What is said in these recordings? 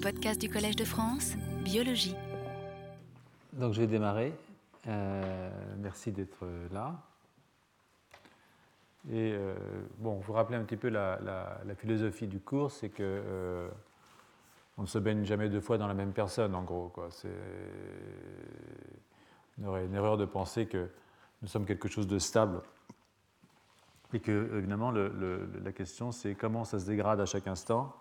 podcasts du Collège de France, Biologie. Donc je vais démarrer. Euh, merci d'être là. Et euh, bon, vous rappeler un petit peu la, philosophie du cours, c'est que euh, on ne se baigne jamais deux fois dans la même personne, en gros. C'est une erreur de penser que nous sommes quelque chose de stable. Et que, évidemment, la question, c'est comment ça se dégrade à chaque instant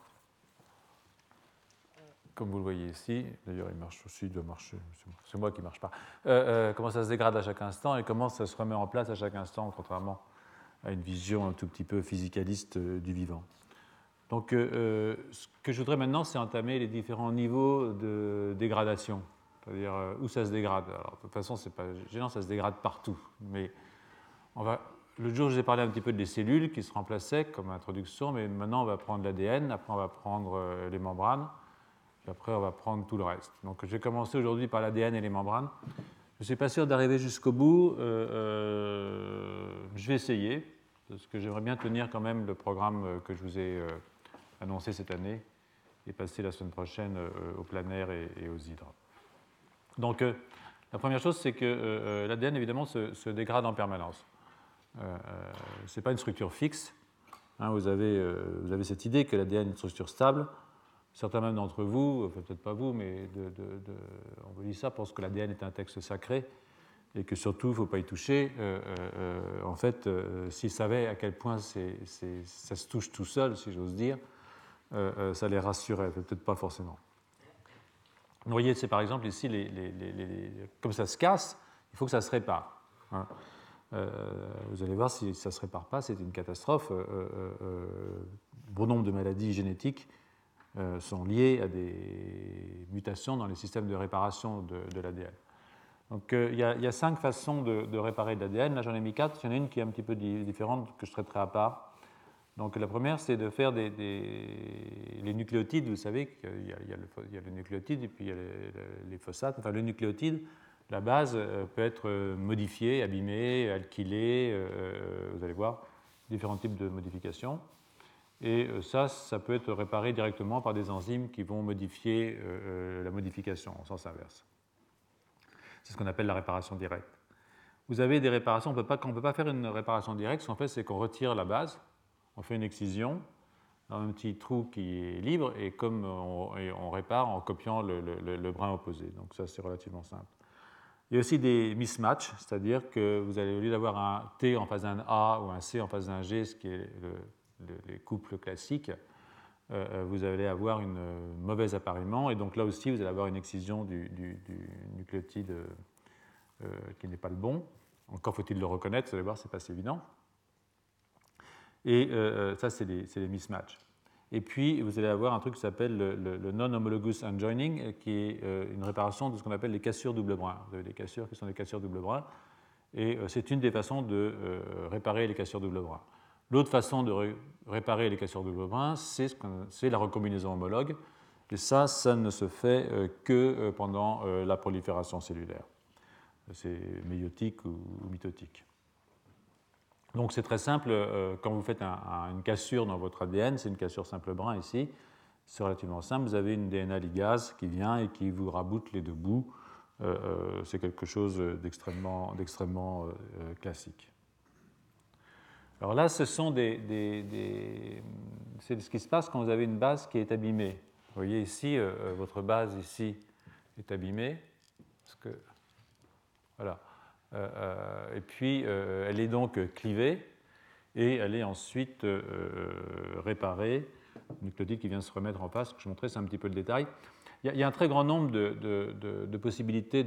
comme vous le voyez ici, d'ailleurs il marche aussi, il doit marcher, c'est moi qui ne marche pas, euh, euh, comment ça se dégrade à chaque instant et comment ça se remet en place à chaque instant, contrairement à une vision un tout petit peu physicaliste euh, du vivant? Donc ce que je voudrais maintenant, c'est entamer les différents niveaux de dégradation, c'est-à-dire où ça se dégrade. Alors, de toute façon, c'est pas gênant, ça se dégrade partout, mais on va le jour, je vous ai parlé un petit peu des cellules qui se remplaçaient comme introduction, mais maintenant on va prendre l'ADN, après on va prendre les membranes, après, on va prendre tout le reste. Donc, je vais commencer aujourd'hui par l'ADN et les membranes. Je ne suis pas sûr d'arriver jusqu'au bout. Euh, euh, je vais essayer, parce que j'aimerais bien tenir quand même le programme que je vous ai euh, annoncé cette année et passer la semaine prochaine au planaire et, aux hydres. Donc, la première chose, c'est que l'ADN, évidemment, se, dégrade en permanence. Ce n'est pas une structure fixe. Hein, vous, avez, vous avez cette idée que l'ADN est une structure stable certains même d'entre vous, peut-être pas vous, mais on vous dit ça, pensent que l'ADN est un texte sacré et que surtout, il ne faut pas y toucher. Euh, euh, en fait, euh, s'ils savaient à quel point ça se touche tout seul, si j'ose dire, ça les rassurait, peut-être pas forcément. Vous voyez, c'est par exemple ici, comme ça se casse, il faut que ça se répare. Hein. vous allez voir, si ça ne se répare pas, c'est une catastrophe. bon nombre de maladies génétiques euh, sont liées à des mutations dans les systèmes de réparation de, l'ADN. Donc euh, il, y a, cinq façons de, réparer l'ADN. Là j'en ai mis quatre. Il y en a une qui est un petit peu différente que je traiterai à part. Donc la première c'est de faire des, les nucléotides. Vous savez qu'il y, a le nucléotide et puis il y a les, phosphates. Enfin le nucléotide, la base euh, peut être modifiée, abîmée, alkylée. vous allez voir différents types de modifications. Et euh, ça, ça peut être réparé directement par des enzymes qui vont modifier euh, euh, la modification en sens inverse. C'est ce qu'on appelle la réparation directe. Vous avez des réparations, on ne peut pas faire une réparation directe, ce qu'on fait, c'est qu'on retire la base, on fait une excision dans un petit trou qui est libre, et comme on, répare en copiant le, brin opposé. Donc ça, c'est relativement simple. Il y a aussi des mismatchs, c'est-à-dire que vous allez, au lieu d'avoir un T en phase d'un A ou un C en phase d'un G, ce qui est le, les couples classiques, euh, euh, vous allez avoir une euh, mauvaise appariement, et donc là aussi, vous allez avoir une excision du, nucléotide qui n'est pas le bon. Encore faut-il le reconnaître, vous allez voir, ce n'est pas si évident. Et ça, c'est les, mismatchs. Et puis, vous allez avoir un truc qui s'appelle le, non-homologous unjoining, qui est une réparation de ce qu'on appelle les cassures double brin. Vous avez des cassures qui sont des cassures double brin, et c'est une des façons de réparer les cassures double brin. L'autre façon de réparer les cassures de brin, c'est la recombinaison homologue. Et ça, ça ne se fait euh, que euh, pendant euh, la prolifération cellulaire. C'est méiotique ou mitotique. Donc c'est très simple, quand vous faites une cassure dans votre ADN, c'est une cassure simple brin ici, c'est relativement simple, vous avez une DNA ligase qui vient et qui vous raboute les deux bouts. c'est quelque chose d'extrêmement classique. Alors là, ce sont des, c'est ce qui se passe quand vous avez une base qui est abîmée. Vous voyez ici, euh, euh, votre base ici est abîmée. Parce que, voilà. Euh, et puis, elle est donc clivée et elle est ensuite réparée. Nucléotide qui vient se remettre en face. Je vous montrer, c'est un petit peu le détail. Il y, a, un très grand nombre de, possibilités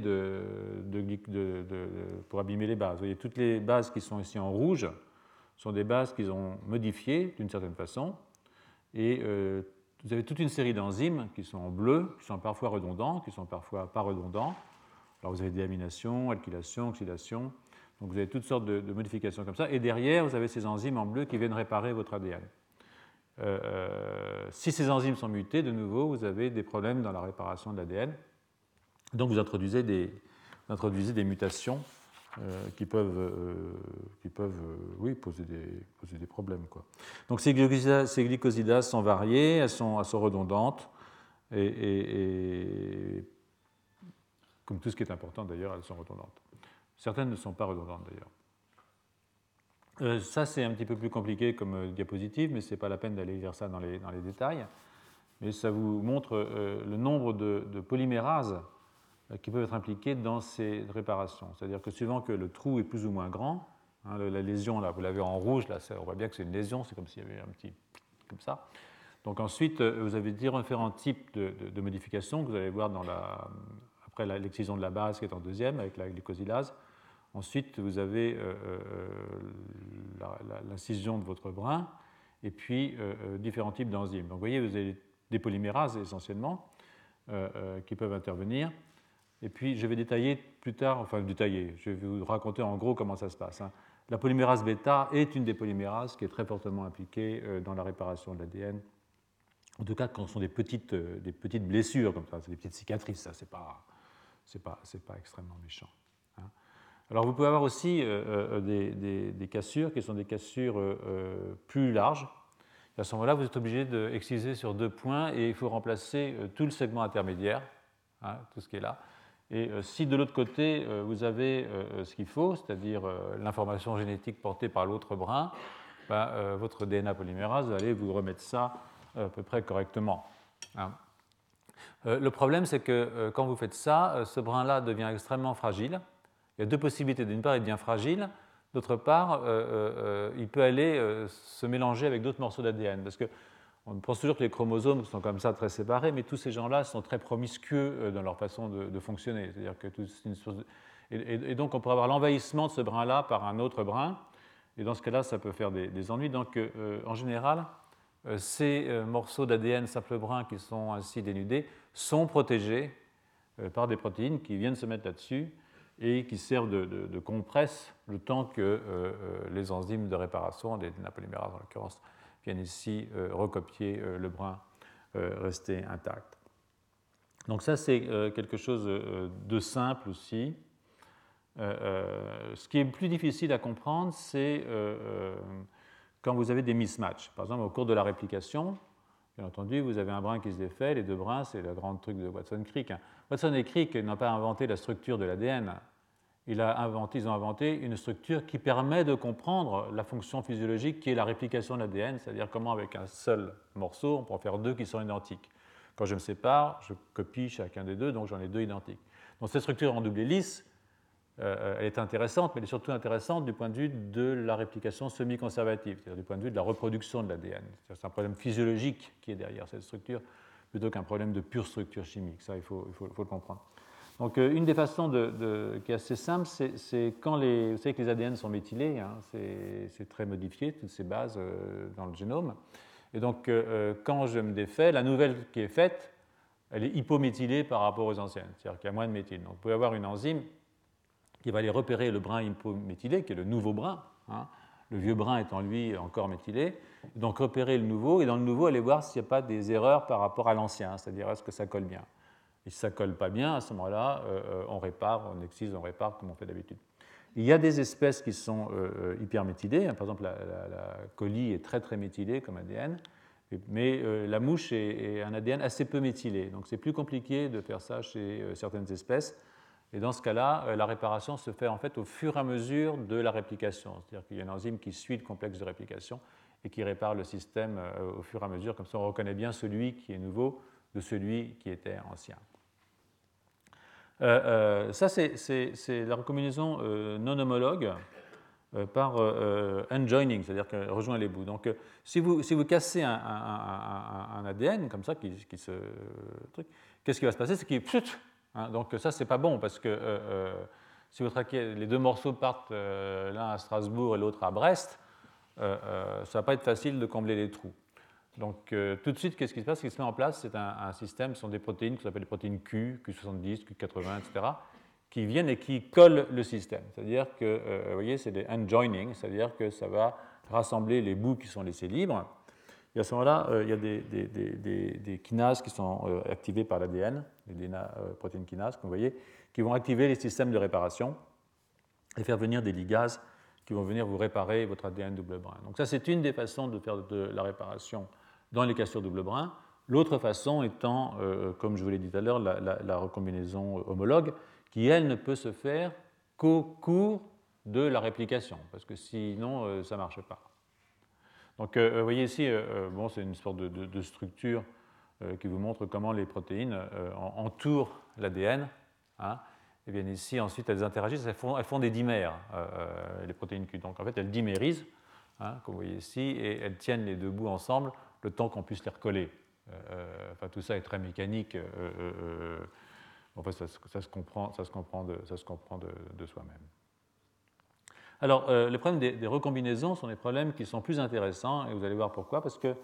pour abîmer les bases. Vous voyez, toutes les bases qui sont ici en rouge, sont des bases qu'ils ont modifiées d'une certaine façon. Et euh, vous avez toute une série d'enzymes qui sont en bleu, qui sont parfois redondants, qui sont parfois pas redondants. Alors vous avez déamination, alkylation, oxydation. Donc vous avez toutes sortes de, modifications comme ça. Et derrière, vous avez ces enzymes en bleu qui viennent réparer votre ADN. Euh, euh, si ces enzymes sont mutées, de nouveau, vous avez des problèmes dans la réparation de l'ADN. Donc des, vous introduisez des mutations euh, qui peuvent, euh, qui peuvent euh, oui, poser, des, poser des problèmes. Quoi. Donc ces glycosidases, ces glycosidases sont variées, elles sont, elles sont redondantes, et, comme tout ce qui est important d'ailleurs, elles sont redondantes. Certaines ne sont pas redondantes d'ailleurs. Ça, c'est un petit peu plus compliqué comme diapositive, mais ce n'est pas la peine d'aller lire ça dans les, dans les, détails. Mais ça vous montre le nombre de, polymérases qui peuvent être impliquées dans ces réparations. C'est-à-dire que suivant que le trou est plus ou moins grand, hein, la lésion, là, vous l'avez en rouge, là, on voit bien que c'est une lésion, c'est comme s'il y avait un petit comme ça. Donc ensuite, vous avez différents types de, modifications que vous allez voir dans après l'excision de la base qui est en deuxième avec la glycosylase. Ensuite, vous avez euh, euh, l'incision de votre brin et puis euh, différents types d'enzymes. Donc, vous voyez, vous avez des polymérases essentiellement qui peuvent intervenir. Et puis, je vais détailler plus tard, enfin détailler, je vais vous raconter en gros comment ça se passe. Hein. La polymérase bêta est une des polymérases qui est très fortement impliquée dans la réparation de l'ADN. En tout cas, quand ce sont des petites, des petites blessures comme ça, c'est des petites cicatrices, ça, c'est pas, pas, extrêmement méchant. Alors vous pouvez avoir aussi euh, euh, des, cassures qui sont des cassures euh, plus larges. à ce moment-là, vous êtes obligé d'exciser sur deux points et il faut remplacer tout le segment intermédiaire, hein, tout ce qui est là. Et si de l'autre côté, vous avez ce qu'il faut, c'est-à-dire l'information génétique portée par l'autre brin, ben, votre DNA polymérase va aller vous remettre ça à peu près correctement. Hein. Le problème, c'est que quand vous faites ça, ce brin-là devient extrêmement fragile il y a deux possibilités. D'une part, il devient fragile. D'autre part, euh, euh, euh, il peut aller se mélanger avec d'autres morceaux d'ADN. Parce qu'on pense toujours que les chromosomes sont comme ça très séparés, mais tous ces gens-là sont très promiscueux dans leur façon de, fonctionner. C'est-à-dire que et, donc, on pourrait avoir l'envahissement de ce brin-là par un autre brin. Et dans ce cas-là, ça peut faire des, ennuis. Donc, en général, ces morceaux d'ADN simple brin qui sont ainsi dénudés sont protégés par des protéines qui viennent se mettre là-dessus et qui servent de, compresse le temps que euh, euh, les enzymes de réparation, des napolymérases en l'occurrence, viennent ici euh, recopier le brin resté intact. Donc ça, c'est quelque chose de simple aussi. ce qui est plus difficile à comprendre, c'est quand vous avez des mismatchs. Par exemple, au cours de la réplication, bien entendu, vous avez un brin qui se défait, les deux brins, c'est le grand truc de Watson-Crick. Hein. Watson et Crick n'ont pas inventé la structure de l'ADN il a inventé, ils ont inventé une structure qui permet de comprendre la fonction physiologique qui est la réplication de l'ADN, c'est-à-dire comment avec un seul morceau, on peut en faire deux qui sont identiques. Quand je me sépare, je copie chacun des deux, donc j'en ai deux identiques. Donc cette structure en double hélice, euh, elle est intéressante, mais elle est surtout intéressante du point de vue de la réplication semi-conservative, c'est-à-dire du point de vue de la reproduction de l'ADN. C'est un problème physiologique qui est derrière cette structure, plutôt qu'un problème de pure structure chimique. Ça, il faut le comprendre. Donc, euh, une des façons qui est assez simple, c'est quand les, vous savez que les ADN sont méthylés, hein, c'est très modifié, toutes ces bases euh, dans le génome. Et donc, euh, quand je me défais, la nouvelle qui est faite, elle est hypométhylée par rapport aux anciennes, c'est-à-dire qu'il y a moins de méthyle. Donc, vous pouvez avoir une enzyme qui va aller repérer le brin hypométhylé, qui est le nouveau brin, hein, le vieux brin étant lui encore méthylé, donc repérer le nouveau, et dans le nouveau, aller voir s'il n'y a pas des erreurs par rapport à l'ancien, c'est-à-dire est-ce que ça colle bien? Et si ça colle pas bien, à ce moment-là, euh, euh, on répare, on excise, on répare comme on fait d'habitude. Il y a des espèces qui sont euh, hyperméthylées. Par exemple, la, colie est très très méthylée comme ADN, mais la mouche est, un ADN assez peu méthylé. Donc c'est plus compliqué de faire ça chez certaines espèces. Et dans ce cas-là, la réparation se fait en fait au fur et à mesure de la réplication. C'est-à-dire qu'il y a une enzyme qui suit le complexe de réplication et qui répare le système au fur et à mesure. Comme ça, on reconnaît bien celui qui est nouveau de celui qui était ancien. Euh, euh, ça, c'est la recombinaison euh, non homologue par unjoining, c'est-à-dire qu'elle rejoint les bouts. Donc, si vous, si vous cassez un, ADN comme ça, qu'est-ce qui va se passer? C'est qu'il hein, donc ça, c'est pas bon parce que si vous traquez, les deux morceaux partent l'un à Strasbourg et l'autre à Brest, ça ne va pas être facile de combler les trous. Donc euh, tout de suite, qu'est-ce qui se passe? Ce qui se met en place, c'est un, système, ce sont des protéines qui s'appellent les protéines Q, Q70, Q80, etc., qui viennent et qui collent le système. C'est-à-dire que, euh, vous voyez, c'est des unjoining, c'est-à-dire que ça va rassembler les bouts qui sont laissés libres. Et à ce moment-là, euh, il y a des, kinases qui sont activées par l'ADN, les protéines kinases, comme vous voyez, qui vont activer les systèmes de réparation et faire venir des ligases qui vont venir vous réparer votre ADN double brin. Donc ça, c'est une des façons de faire de la réparation dans les cassures double brin. L'autre façon étant, comme je vous l'ai dit tout à l'heure, la, recombinaison homologue, qui, elle, ne peut se faire qu'au cours de la réplication, parce que sinon, ça ne marche pas. Donc, vous voyez ici, bon, c'est une sorte de structure euh, qui vous montre comment les protéines euh, entourent l'ADN. Hein. Et bien ici, ensuite, elles interagissent, elles font, des dimères, euh, les protéines Q. Donc en fait, elles dimérisent, hein, comme vous voyez ici, et elles tiennent les deux bouts ensemble le temps qu'on puisse les recoller. enfin, tout ça est très mécanique. en fait, ça, se comprend, ça se comprend de, ça se comprend de, soi-même. Alors, les problèmes des, recombinaisons sont des problèmes qui sont plus intéressants, et vous allez voir pourquoi, parce que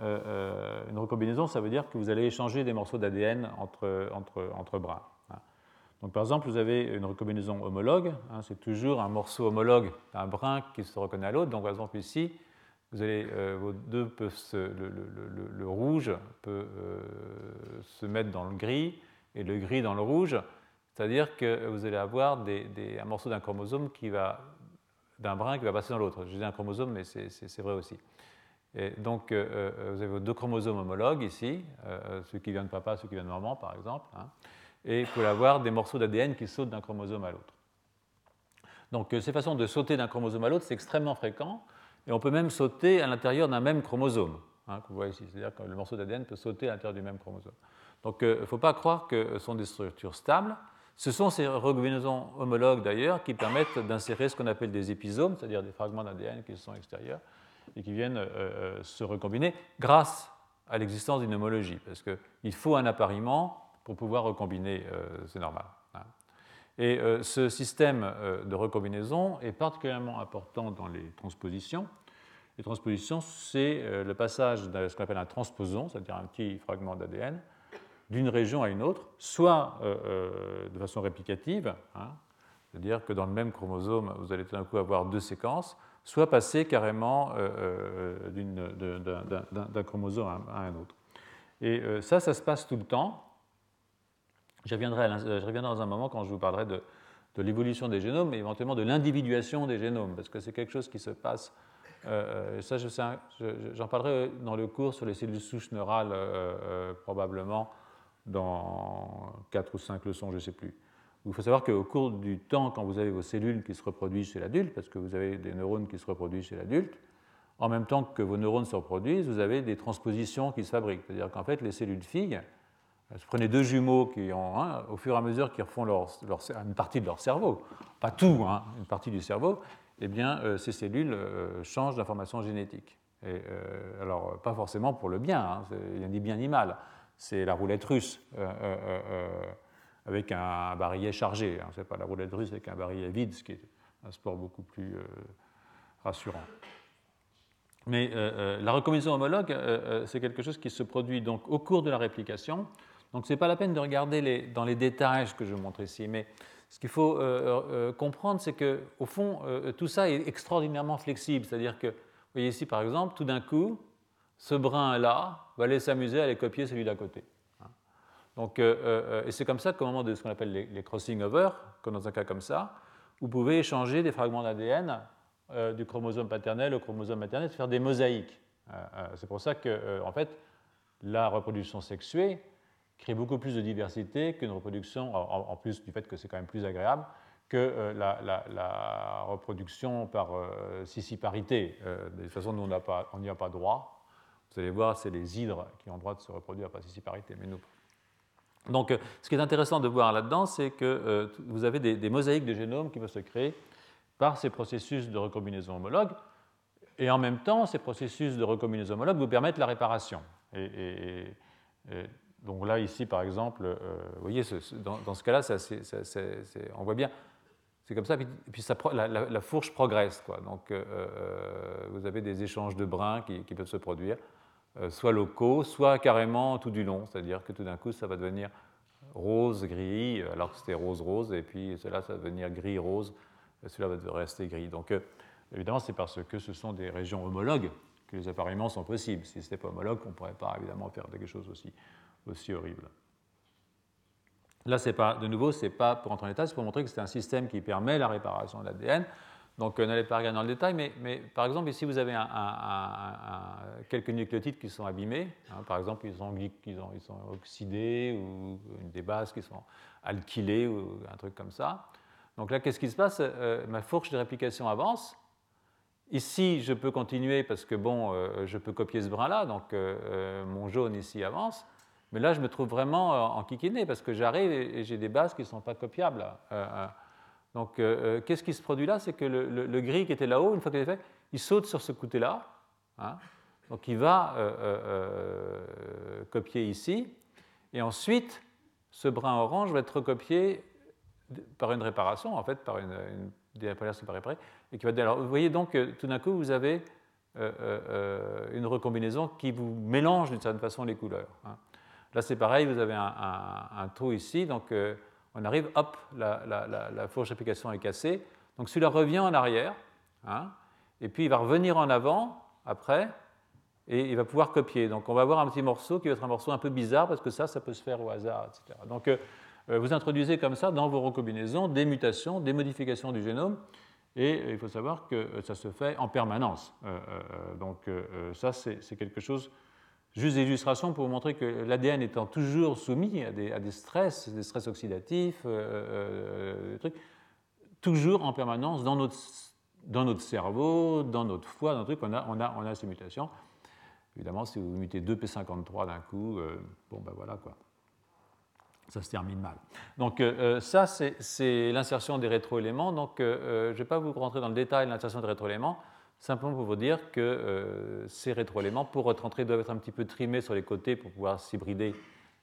euh, euh, une recombinaison, ça veut dire que vous allez échanger des morceaux d'ADN entre, entre, entre brins. Hein. Donc, par exemple, vous avez une recombinaison homologue, hein, c'est toujours un morceau homologue d'un brin qui se reconnaît à l'autre. Donc, par exemple, ici, vous allez, euh, vos deux peuvent le, rouge peut se mettre dans le gris et le gris dans le rouge, c'est-à-dire que vous allez avoir des, un morceau d'un chromosome qui va d'un brin qui va passer dans l'autre. Je dis un chromosome, mais c'est vrai aussi. Et donc, euh, euh, vous avez deux chromosomes homologues ici, euh, ceux qui viennent de papa, ceux qui viennent de maman, par exemple. Hein. et vous pouvez avoir des morceaux d'ADN qui sautent d'un chromosome à l'autre. Donc, ces façons de sauter d'un chromosome à l'autre, c'est extrêmement fréquent. Et on peut même sauter à l'intérieur d'un même chromosome, hein, que vous voyez ici. C'est-à-dire que le morceau d'ADN peut sauter à l'intérieur du même chromosome. Donc, il ne faut pas croire que ce sont des structures stables. Ce sont ces recombinaisons homologues, d'ailleurs, qui permettent d'insérer ce qu'on appelle des épisomes, c'est-à-dire des fragments d'ADN qui sont extérieurs et qui viennent euh, euh, se recombiner grâce à l'existence d'une homologie, parce qu'il faut un appariement pour pouvoir recombiner, euh, c'est normal. Et ce système de recombinaison est particulièrement important dans les transpositions. Les transpositions, c'est le passage de ce qu'on appelle un transposon, c'est-à-dire un petit fragment d'ADN, d'une région à une autre, soit de façon réplicative, hein, c'est-à-dire que dans le même chromosome, vous allez tout d'un coup avoir deux séquences, soit passer carrément euh, euh, d'un chromosome à un autre. Et euh, ça, ça se passe tout le temps. Je reviendrai, reviendrai dans un moment quand je vous parlerai de, l'évolution des génomes et éventuellement de l'individuation des génomes, parce que c'est quelque chose qui se passe. ça, j'en parlerai dans le cours sur les cellules souches neurales, probablement dans 4 ou 5 leçons, je ne sais plus. Il faut savoir qu'au cours du temps, quand vous avez vos cellules qui se reproduisent chez l'adulte, parce que vous avez des neurones qui se reproduisent chez l'adulte, en même temps que vos neurones se reproduisent, vous avez des transpositions qui se fabriquent. C'est-à-dire qu'en fait, les cellules filles, prenez deux jumeaux qui ont, hein, au fur et à mesure qu'ils refont une partie de leur cerveau, pas tout, hein, une partie du cerveau, eh bien, euh, ces cellules euh, changent d'information génétique. Et, euh, alors, pas forcément pour le bien, hein, il n'y a ni bien ni mal. C'est la roulette russe avec un barillet chargé. Hein. Ce n'est pas la roulette russe avec un barillet vide, ce qui est un sport beaucoup plus rassurant. Mais la recombinaison homologue, c'est quelque chose qui se produit donc au cours de la réplication. Donc ce n'est pas la peine de regarder les, dans les détails que je montre ici, mais ce qu'il faut comprendre, c'est qu'au fond, tout ça est extraordinairement flexible. C'est-à-dire que, vous voyez ici par exemple, tout d'un coup, ce brin-là va aller s'amuser à aller copier celui d'à côté. Donc, euh, euh, et c'est comme ça qu'au moment de ce qu'on appelle les, crossing over, comme dans un cas comme ça, vous pouvez échanger des fragments d'ADN euh, du chromosome paternel au chromosome maternel, faire des mosaïques. c'est pour ça que, en fait, la reproduction sexuée crée beaucoup plus de diversité qu'une reproduction, en, plus du fait que c'est quand même plus agréable, que la, reproduction par cissiparité. de toute façon, nous, on n'y a, pas droit. Vous allez voir, c'est les hydres qui ont droit de se reproduire par cissiparité, mais nous, donc, euh, ce qui est intéressant de voir là-dedans, c'est que euh, vous avez des, mosaïques de génomes qui peuvent se créer par ces processus de recombinaison homologue, et en même temps, ces processus de recombinaison homologue vous permettent la réparation. Et, donc là, ici, par exemple, euh, vous voyez, dans, ce cas-là, on voit bien, c'est comme ça, puis, la, fourche progresse. Quoi. Donc, vous avez des échanges de brins qui, peuvent se produire. Euh, soit locaux, soit carrément tout du long, c'est-à-dire que tout d'un coup ça va devenir rose, gris, euh, alors que c'était rose-rose, et puis cela ça va devenir gris-rose, cela va rester gris. Donc euh, évidemment c'est parce que ce sont des régions homologues que les appareillements sont possibles. Si ce n'était pas homologue, on ne pourrait pas évidemment faire quelque chose aussi, aussi horrible. Là, pas, de nouveau, ce n'est pas pour entrer en état, c'est pour montrer que c'est un système qui permet la réparation de l'ADN. Donc, n'allez pas regarder dans le détail, mais, par exemple, ici, vous avez quelques nucléotides qui sont abîmés. Hein. par exemple, ils sont, oxydés ou des bases qui sont alkylées ou un truc comme ça. Donc là, qu'est-ce qui se passe? Ma fourche de réplication avance. Ici, je peux continuer parce que bon, euh, je peux copier ce brin-là, donc euh, euh, mon jaune ici avance. Mais là, je me trouve vraiment en kikiné parce que j'arrive et, j'ai des bases qui ne sont pas copiables. donc, qu'est-ce qui se produit là? C'est que le, gris qui était là-haut, une fois qu'il est fait, il saute sur ce côté-là. Hein. donc, il va copier ici. Et ensuite, ce brin orange va être recopié par une réparation, en fait, par une, une et qui va. Alors, vous voyez donc tout d'un coup, vous avez euh, euh, euh, une recombinaison qui vous mélange d'une certaine façon les couleurs. Hein. Là, c'est pareil, vous avez un, trou ici, donc on arrive, hop, la, fourche d'application est cassée. Donc celui-là revient en arrière, hein, et puis il va revenir en avant après, et il va pouvoir copier. Donc on va avoir un petit morceau qui va être un morceau un peu bizarre, parce que ça, ça peut se faire au hasard, etc. Donc vous introduisez comme ça dans vos recombinaisons des mutations, des modifications du génome, et euh, il faut savoir que euh, ça se fait en permanence. Euh, donc ça, c'est quelque chose, juste d'illustration pour vous montrer que l'ADN étant toujours soumis à des, des, stress, des stress oxydatifs, des trucs, toujours en permanence dans notre, dans notre cerveau, dans notre foie, dans truc, on a, on a, on a ces mutations. Évidemment, si vous mutez 2P53 d'un coup, bon ben voilà quoi ça se termine mal. Donc euh, euh, ça, c'est l'insertion des rétroéléments. Donc euh, je ne vais pas vous rentrer dans le détail de l'insertion des rétroéléments, simplement pour vous dire que ces rétroéléments, pour rentrer, doivent être un petit peu trimés sur les côtés pour pouvoir s'hybrider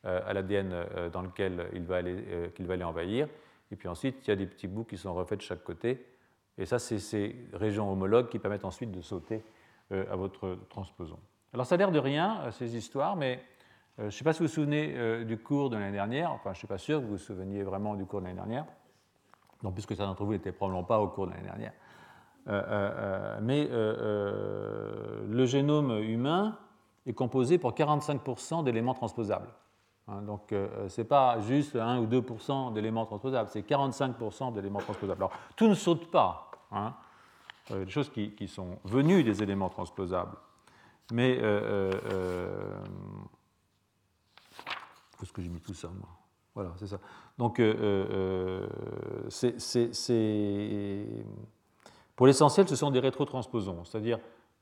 à l'ADN dans lequel il va, aller, va aller envahir. Et puis ensuite, il y a des petits bouts qui sont refaits de chaque côté. Et ça, c'est ces régions homologues qui permettent ensuite de sauter à votre transposon. Alors ça a l'air de rien, ces histoires, mais euh, je ne sais pas si vous vous souvenez euh, du cours de l'année dernière, enfin je ne suis pas sûr que vous vous souveniez vraiment du cours de l'année dernière, donc puisque certains d'entre vous n'étaient probablement pas au cours de l'année dernière. Euh, mais le génome humain est composé pour 45% d'éléments transposables. Hein, donc ce n'est pas juste 1 ou 2% d'éléments transposables, c'est 45% d'éléments transposables. Alors tout ne saute pas. Hein, des choses qui, qui, sont venues des éléments transposables. Mais est-ce que j'ai mis tout ça, moi? Voilà, c'est ça. Donc, euh, euh, c'est, pour l'essentiel, ce sont des rétrotransposons. C'est-à-dire,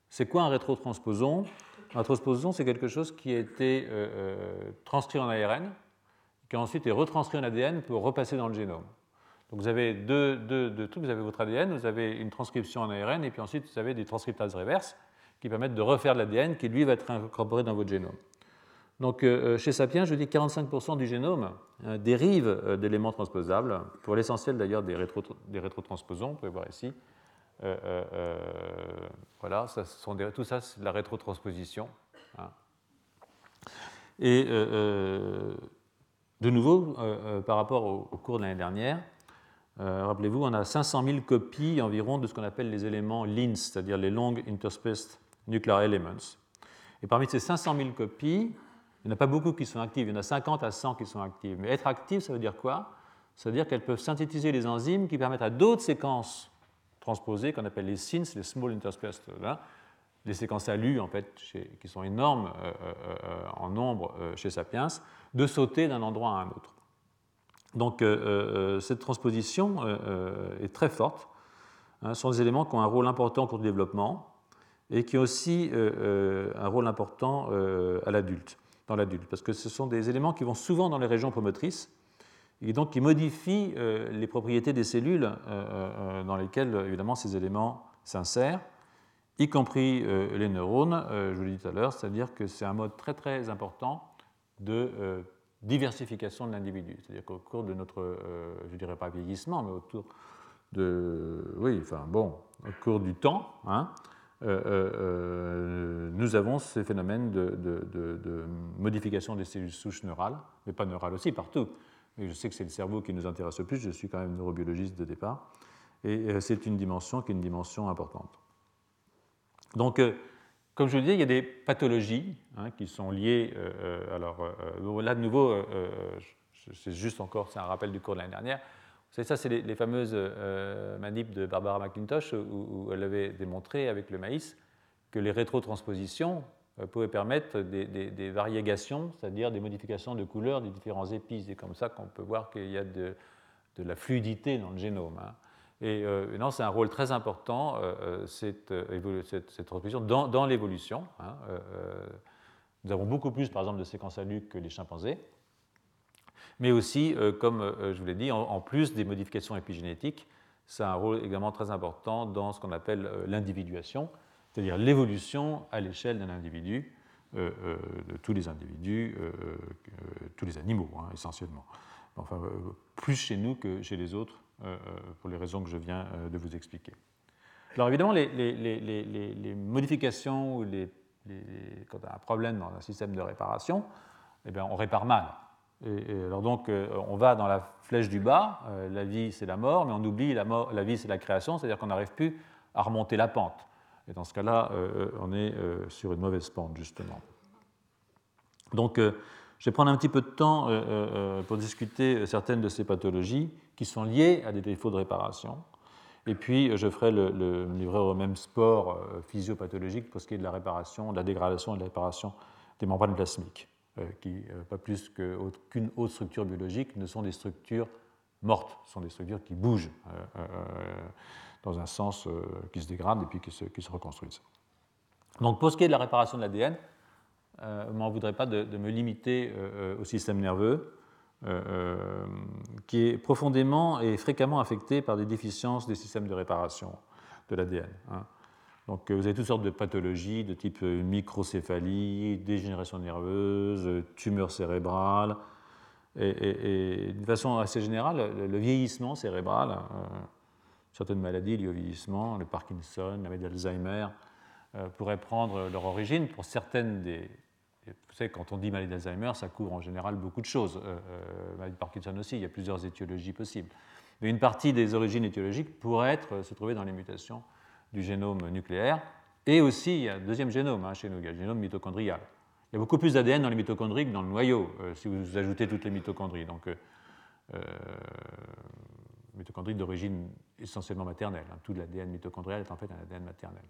c'est quoi un rétrotransposon? Un rétrotransposon, c'est quelque chose qui a été euh, transcrit en ARN, qui ensuite été retranscrit en ADN pour repasser dans le génome. Donc vous avez deux, deux, trucs, vous avez votre ADN, vous avez une transcription en ARN, et puis ensuite vous avez des transcriptases réverses qui permettent de refaire l'ADN qui lui va être incorporé dans votre génome. Donc, euh, euh, chez Sapiens, je dis 45% du génome euh, dérive d'éléments transposables, pour l'essentiel d'ailleurs des, rétro, des, rétrotransposons, vous pouvez voir ici. Voilà, ça, tout ça, c'est de la rétrotransposition. Hein. Et de nouveau, par rapport au, cours de l'année dernière, rappelez-vous, on a 500 000 copies environ de ce qu'on appelle les éléments LINS, c'est-à-dire les Long Interspaced Nuclear Elements. Et parmi ces 500 000 copies, il n'y en a pas beaucoup qui sont actives, il y en a 50 à 100 qui sont actives. Mais être active, ça veut dire quoi? Ça veut dire qu'elles peuvent synthétiser les enzymes qui permettent à d'autres séquences transposées, qu'on appelle les SINS, les Small Interspaced, hein, les séquences ALU, en fait, qui sont énormes euh, euh, euh, en nombre chez Sapiens, de sauter d'un endroit à un autre. Donc cette transposition est très forte. Hein, ce sont des éléments qui ont un rôle important pour le développement et qui ont aussi un rôle important à l'adulte dans l'adulte, parce que ce sont des éléments qui vont souvent dans les régions promotrices et donc qui modifient euh, les propriétés des cellules euh, euh, dans lesquelles, évidemment, ces éléments s'insèrent, y compris les neurones, je vous l'ai dit tout à l'heure, c'est-à-dire que c'est un mode très très important de diversification de l'individu. C'est-à-dire qu'au cours de notre, je ne dirais pas vieillissement, mais autour de, oui, enfin bon, au cours du temps, hein, nous avons ces phénomènes de, modification des cellules souches neurales, mais pas neurales aussi, partout. Je sais que c'est le cerveau qui nous intéresse le plus, je suis quand même neurobiologiste de départ, et c'est une dimension qui est une dimension importante. Donc, comme je vous disais, il y a des pathologies hein, qui sont liées. alors là, de nouveau, c'est juste encore, c'est un rappel du cours de l'année dernière. Ça, c'est les, fameuses euh, manips de Barbara McIntosh où, elle avait démontré avec le maïs que les rétrotranspositions euh, pouvaient permettre des, des, variégations, c'est-à-dire des modifications de couleur des différents épices. C'est comme ça qu'on peut voir qu'il y a de, la fluidité dans le génome. Hein. Et euh, non, c'est un rôle très important, cette, cette, transposition, dans, l'évolution. Hein. nous avons beaucoup plus, par exemple, de séquences à que les chimpanzés mais aussi, euh, comme euh, je vous l'ai dit, en, plus des modifications épigénétiques, a un rôle également très important dans ce qu'on appelle euh, l'individuation, c'est-à-dire l'évolution à l'échelle d'un individu, de tous les individus, tous les animaux hein, essentiellement. Enfin, plus chez nous que chez les autres, pour les raisons que je viens de vous expliquer. Alors évidemment, les, modifications ou les, quand on a un problème dans un système de réparation, eh bien, on répare mal. Et, alors donc, euh, on va dans la flèche du bas, euh, la vie c'est la mort, mais on oublie la, la vie c'est la création, c'est-à-dire qu'on n'arrive plus à remonter la pente. Et dans ce cas-là, euh, on est sur une mauvaise pente, justement. Donc, je vais prendre un petit peu de temps pour discuter certaines de ces pathologies qui sont liées à des défauts de réparation. Et puis, je ferai le, le au même sport physiopathologique pour ce qui est de la réparation, de la dégradation et de la réparation des membranes plasmiques. Euh, qui, euh, pas plus qu'aucune autre structure biologique, ne sont des structures mortes, sont des structures qui bougent euh, dans un sens qui se dégradent et puis qui se, qui. Donc pour ce qui est de la réparation de l'ADN, je ne m'en voudrais pas de, me limiter au système nerveux, qui est profondément et fréquemment affecté par des déficiences des systèmes de réparation de l'ADN. Hein. Donc, euh, vous avez toutes sortes de pathologies de type euh, microcéphalie, dégénération nerveuse, tumeur cérébrale. Et, d'une façon assez générale, le, vieillissement cérébral, euh, certaines maladies liées au vieillissement, le Parkinson, la maladie d'Alzheimer, pourraient prendre leur origine pour certaines des. Vous savez, quand on dit maladie d'Alzheimer, ça couvre en général beaucoup de choses. maladie de Parkinson aussi, il y a plusieurs étiologies possibles. Mais une partie des origines étiologiques pourrait être, se trouver dans les mutations du génome nucléaire. Et aussi, il y a un deuxième génome hein, chez nous, il y a le génome mitochondrial. Il y a beaucoup plus d'ADN dans les mitochondries que dans le noyau, euh, si vous ajoutez toutes les mitochondries. Donc, euh, euh mitochondries d'origine essentiellement maternelle. Hein. Tout l'ADN mitochondrial est en fait un ADN maternel.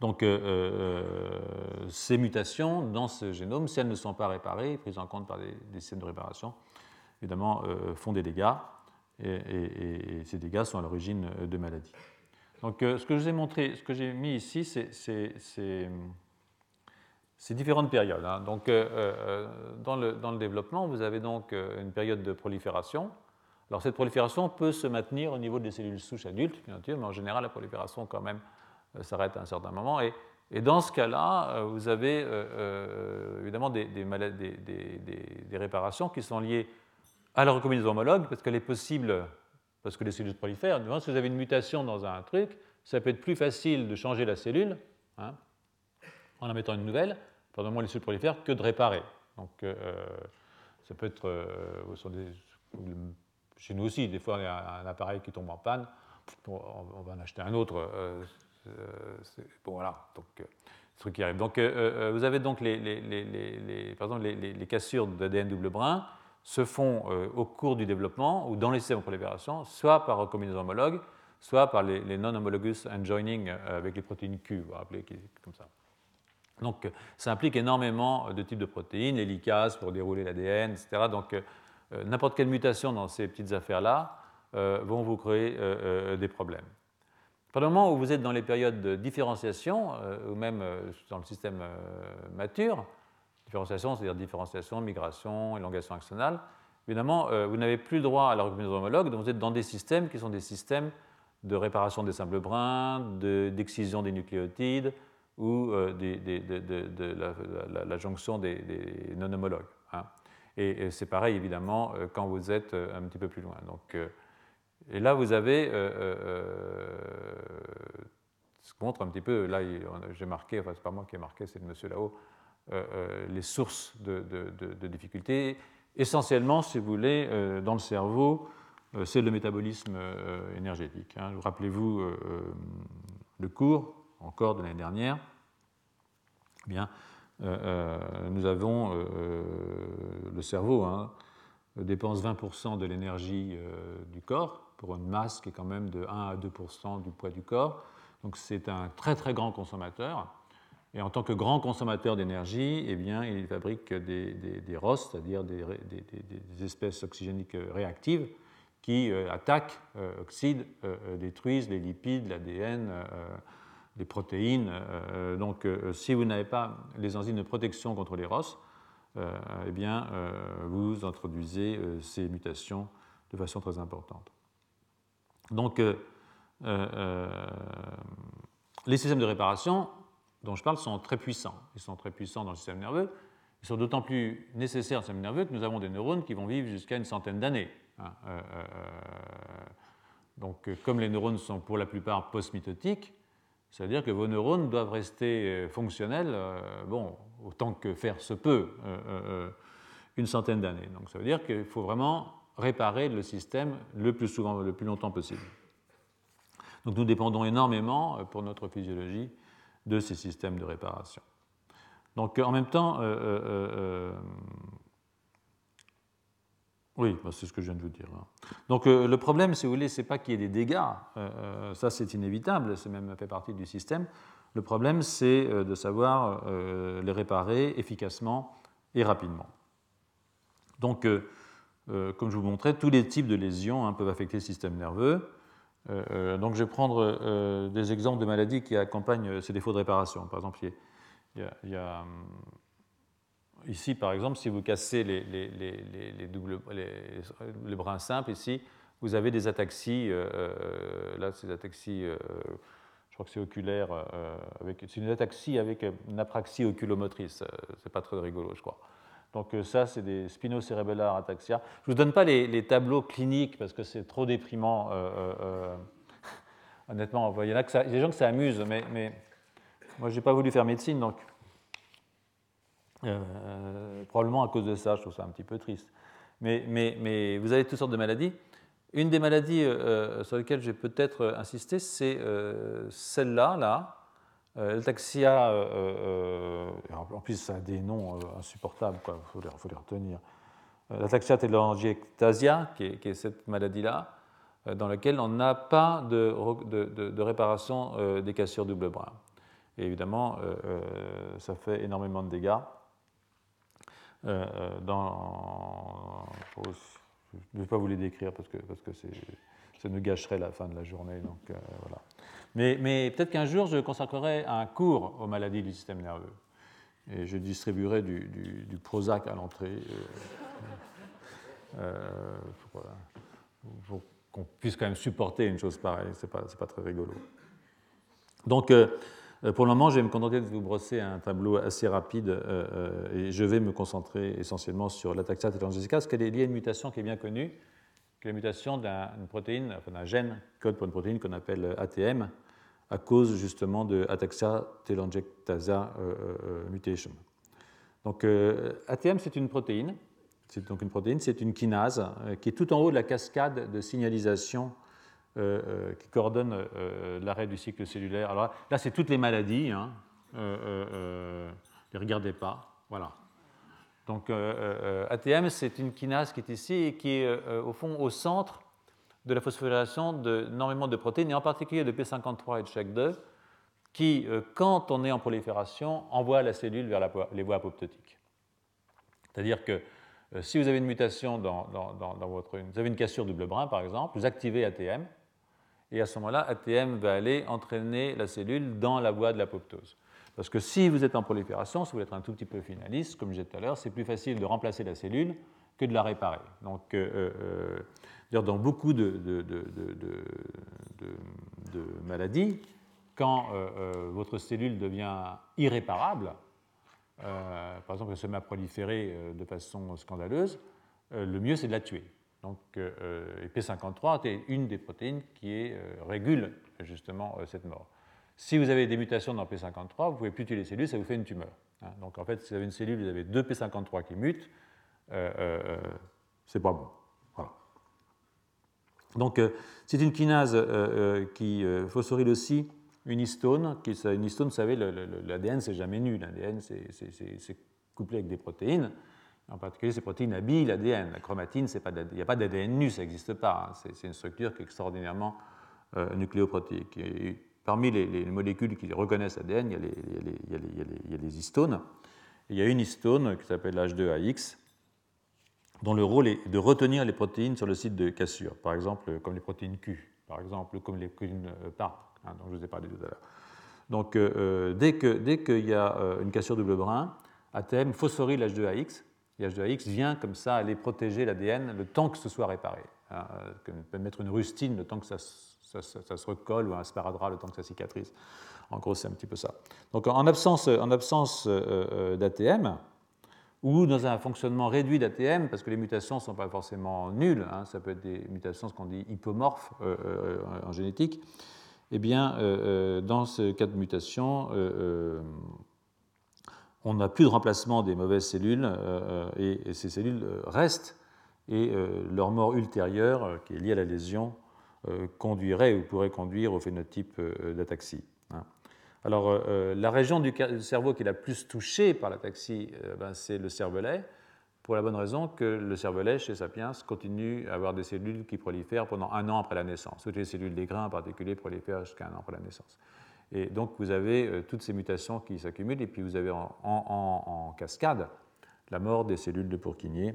Donc, euh, ces mutations dans ce génome, si elles ne sont pas réparées, prises en compte par des, systèmes de réparation, évidemment, font des dégâts. et, ces dégâts sont à l'origine de maladies. Donc, euh, ce que je vous ai montré, ce que j'ai mis ici, c'est différentes périodes. Hein. Donc, euh, euh, dans, le, dans, le, développement, vous avez donc une période de prolifération. Alors, cette prolifération peut se maintenir au niveau des cellules souches adultes, bien sûr, mais en général, la prolifération, quand même, s'arrête à un certain moment. Et, dans ce cas-là, vous avez évidemment des, réparations qui sont liées à la recombinaison homologue, parce qu'elle est possible parce que les cellules prolifèrent. si vous avez une mutation dans un truc, ça peut être plus facile de changer la cellule hein, en en mettant une nouvelle pendant moins les cellules prolifèrent que de réparer. Donc, euh, ça peut être. Euh, chez nous aussi, des fois, il y a un appareil qui tombe en panne, on va en acheter un autre. Euh, bon, voilà. Donc, ce truc qui arrive. Donc, vous avez donc les, cassures d'ADN double brin se font euh, au cours du développement ou dans les systèmes de prolifération, soit par recombinaison homologue, soit par les, non-homologous unjoining euh, avec les protéines Q, vous vous rappelez, comme ça. Donc ça implique énormément de types de protéines, les pour dérouler l'ADN, etc. Donc euh, n'importe quelle mutation dans ces petites affaires-là vont vous créer des problèmes. Pendant le moment où vous êtes dans les périodes de différenciation, ou même dans le système mature, Différenciation, c'est-à-dire différenciation, migration, élongation axonale. Évidemment, euh, vous n'avez plus droit à la recombinaison homologue, donc vous êtes dans des systèmes qui sont des systèmes de réparation des simples brins, d'excision des nucléotides ou euh, de, la, jonction des, non-homologues. Hein. Et, c'est pareil, évidemment, euh, quand vous êtes un petit peu plus loin. Donc, et là, vous avez ce qui montre un petit peu, là, j'ai marqué, enfin, c'est pas moi qui ai marqué, c'est le monsieur là-haut, euh, euh, les sources de, difficultés. Essentiellement, si vous voulez, euh, dans le cerveau, c'est le métabolisme énergétique. Hein. Rappelez-vous le cours, encore de l'année dernière. Eh bien, nous avons le cerveau. Hein. dépense 20% de l'énergie du corps, pour une masse qui est quand même de 1 à 2% du poids du corps. Donc c'est un très très grand consommateur. Et en tant que grand consommateur d'énergie, eh bien, il fabrique des, ROS, c'est-à-dire des, espèces oxygéniques réactives qui euh, attaquent, euh, oxydent, euh, détruisent les lipides, l'ADN, les protéines. donc si vous n'avez pas les enzymes de protection contre les ROS, eh bien, vous introduisez ces mutations de façon très importante. Donc, les systèmes de réparation dont je parle sont très puissants. Ils sont très puissants dans le système nerveux. Ils sont d'autant plus nécessaires dans système nerveux que nous avons des neurones qui vont vivre jusqu'à une centaine d'années. Hein. Euh, euh, donc, comme les neurones sont pour la plupart post-mitotiques, ça veut dire que vos neurones doivent rester euh, fonctionnels, bon, autant que faire se peut, une centaine d'années. Donc, ça veut dire qu'il faut vraiment réparer le système le plus souvent, le plus longtemps possible. Donc, nous dépendons énormément pour notre physiologie de ces systèmes de réparation. Donc en même temps, euh, euh, euh, oui, bah, c'est ce que je viens de vous dire. Hein. Donc le problème, si vous voulez, c'est pas qu'il y ait des dégâts, ça c'est inévitable, c'est même fait partie du système. Le problème, c'est de savoir les réparer efficacement et rapidement. Donc, comme je vous montrais, tous les types de lésions hein, peuvent affecter le système nerveux. Euh, euh, donc je vais prendre euh, des exemples de maladies qui accompagnent ces défauts de réparation. Par exemple, il y a, ici, par exemple, si vous cassez les, brins simples, ici, vous avez des ataxies. là, c'est des ataxies, je crois que c'est oculaire. c'est une ataxie avec une apraxie oculomotrice. c'est pas très rigolo, je crois. Donc ça, c'est des spinocérébellars ataxia. Je ne vous donne pas les, tableaux cliniques parce que c'est trop déprimant. Euh, euh, euh, honnêtement, il y, a des gens que ça amuse, mais, mais moi, je n'ai pas voulu faire médecine, donc probablement à cause de ça, je trouve ça un petit peu triste. Mais, mais, mais vous avez toutes sortes de maladies. Une des maladies sur lesquelles je vais peut-être insister, c'est celle-là, là, euh, L'ataxia, euh, euh, en plus, ça a des noms insupportables, il faut, les retenir. L'ataxia telangiectasia, qui qui est cette maladie-là, dans laquelle on n'a pas de, de, réparation des cassures double brin. Et évidemment, ça fait énormément de dégâts. Dans, je ne vais pas vous les décrire parce que, ça nous gâcherait la fin de la journée. Voilà. Mais, peut-être qu'un jour, je consacrerai un cours aux maladies du système nerveux. Et je distribuerai du, Prozac à l'entrée euh, euh, pour, qu'on puisse quand même supporter une chose pareille. Ce n'est pas, pas, très rigolo. Donc, euh, pour le moment, je vais me contenter de vous brosser un tableau assez rapide et je vais me concentrer essentiellement sur l'ataxia telangiectasia, parce qu'elle est liée à une mutation qui est bien connue, qui est la mutation d'une protéine, enfin d'un gène code pour une protéine qu'on appelle ATM, à cause justement de ataxia telangiectasia euh, euh, mutation. Donc euh, ATM c'est une protéine, c'est donc une protéine, c'est une kinase qui est tout en haut de la cascade de signalisation qui coordonne l'arrêt du cycle cellulaire. Alors là, c'est toutes les maladies. Hein. ne les regardez pas. Voilà. Donc ATM, c'est une kinase qui est ici et qui est au fond au centre de la phosphorylation d'énormément de protéines, et en particulier de P53 et de CHEK2, qui, euh, quand on est en prolifération, envoie la cellule vers les voies apoptotiques. C'est-à-dire que euh, si vous avez une mutation dans, votre. Vous avez une cassure double brin, par exemple, vous activez ATM, et à ce moment-là, ATM va aller entraîner la cellule dans la voie de l'apoptose. Parce que si vous êtes en prolifération, si vous voulez être un tout petit peu finaliste, comme je disais tout à l'heure, c'est plus facile de remplacer la cellule que de la réparer. Donc, euh, dans beaucoup de, maladies, quand euh, euh, votre cellule devient irréparable, euh, par exemple, elle se met à proliférer de façon scandaleuse, le mieux c'est de la tuer. Donc, P53 est une des protéines qui régule justement cette mort. Si vous avez des mutations dans P53, vous ne pouvez plus tuer les cellules, ça vous fait une tumeur. Hein. Donc en fait, si vous avez une cellule, vous avez deux P53 qui mutent, c'est pas bon. Donc, euh, c'est une kinase euh, euh, qui phosphoryle aussi une histone. Une histone, vous savez, l'ADN, c'est jamais nu. L'ADN, c'est couplé avec des protéines. En particulier, ces protéines habillent l'ADN. La chromatine, il n'y a pas d'ADN nu, ça n'existe pas. Hein. C'est une structure qui est extraordinairement nucléoprotéique. Et parmi les, molécules qui reconnaissent l'ADN, il, y a les histones. il y a une histone qui s'appelle H2AX, dont le rôle est de retenir les protéines sur le site de cassure, par exemple comme les protéines Q, par exemple comme les protéines PARP, hein, dont je vous ai parlé tout à l'heure. Donc euh, dès qu'il dès y a euh, une cassure double brin, ATM phosphoryle H2AX, et H2AX vient comme ça aller protéger l'ADN le temps que ce soit réparé. Hein, euh, peut mettre une rustine le temps que ça, ça, se recolle ou un sparadrap le temps que ça cicatrise. En gros, c'est un petit peu ça. Donc en absence, en absence d'ATM, ou dans un fonctionnement réduit d'ATM, parce que les mutations ne sont pas forcément nulles, hein, ça peut être des mutations, ce qu'on dit hypomorphes en génétique, eh bien, euh, euh, dans ce cas de mutation, euh, on n'a plus de remplacement des mauvaises cellules et, ces cellules restent et leur mort ultérieure, qui est liée à la lésion, conduirait ou pourrait conduire au phénotype d'ataxie. Hein. Alors, la région du cerveau qui est la plus touchée par l'ataxie, ben, c'est le cervelet pour la bonne raison que le cervelet chez Sapiens continue à avoir des cellules qui prolifèrent pendant un an après la naissance. Toutes les cellules des grains en particulier prolifèrent jusqu'à un an après la naissance. Et donc vous avez euh, toutes ces mutations qui s'accumulent et puis vous avez en, cascade la mort des cellules de Purkinje.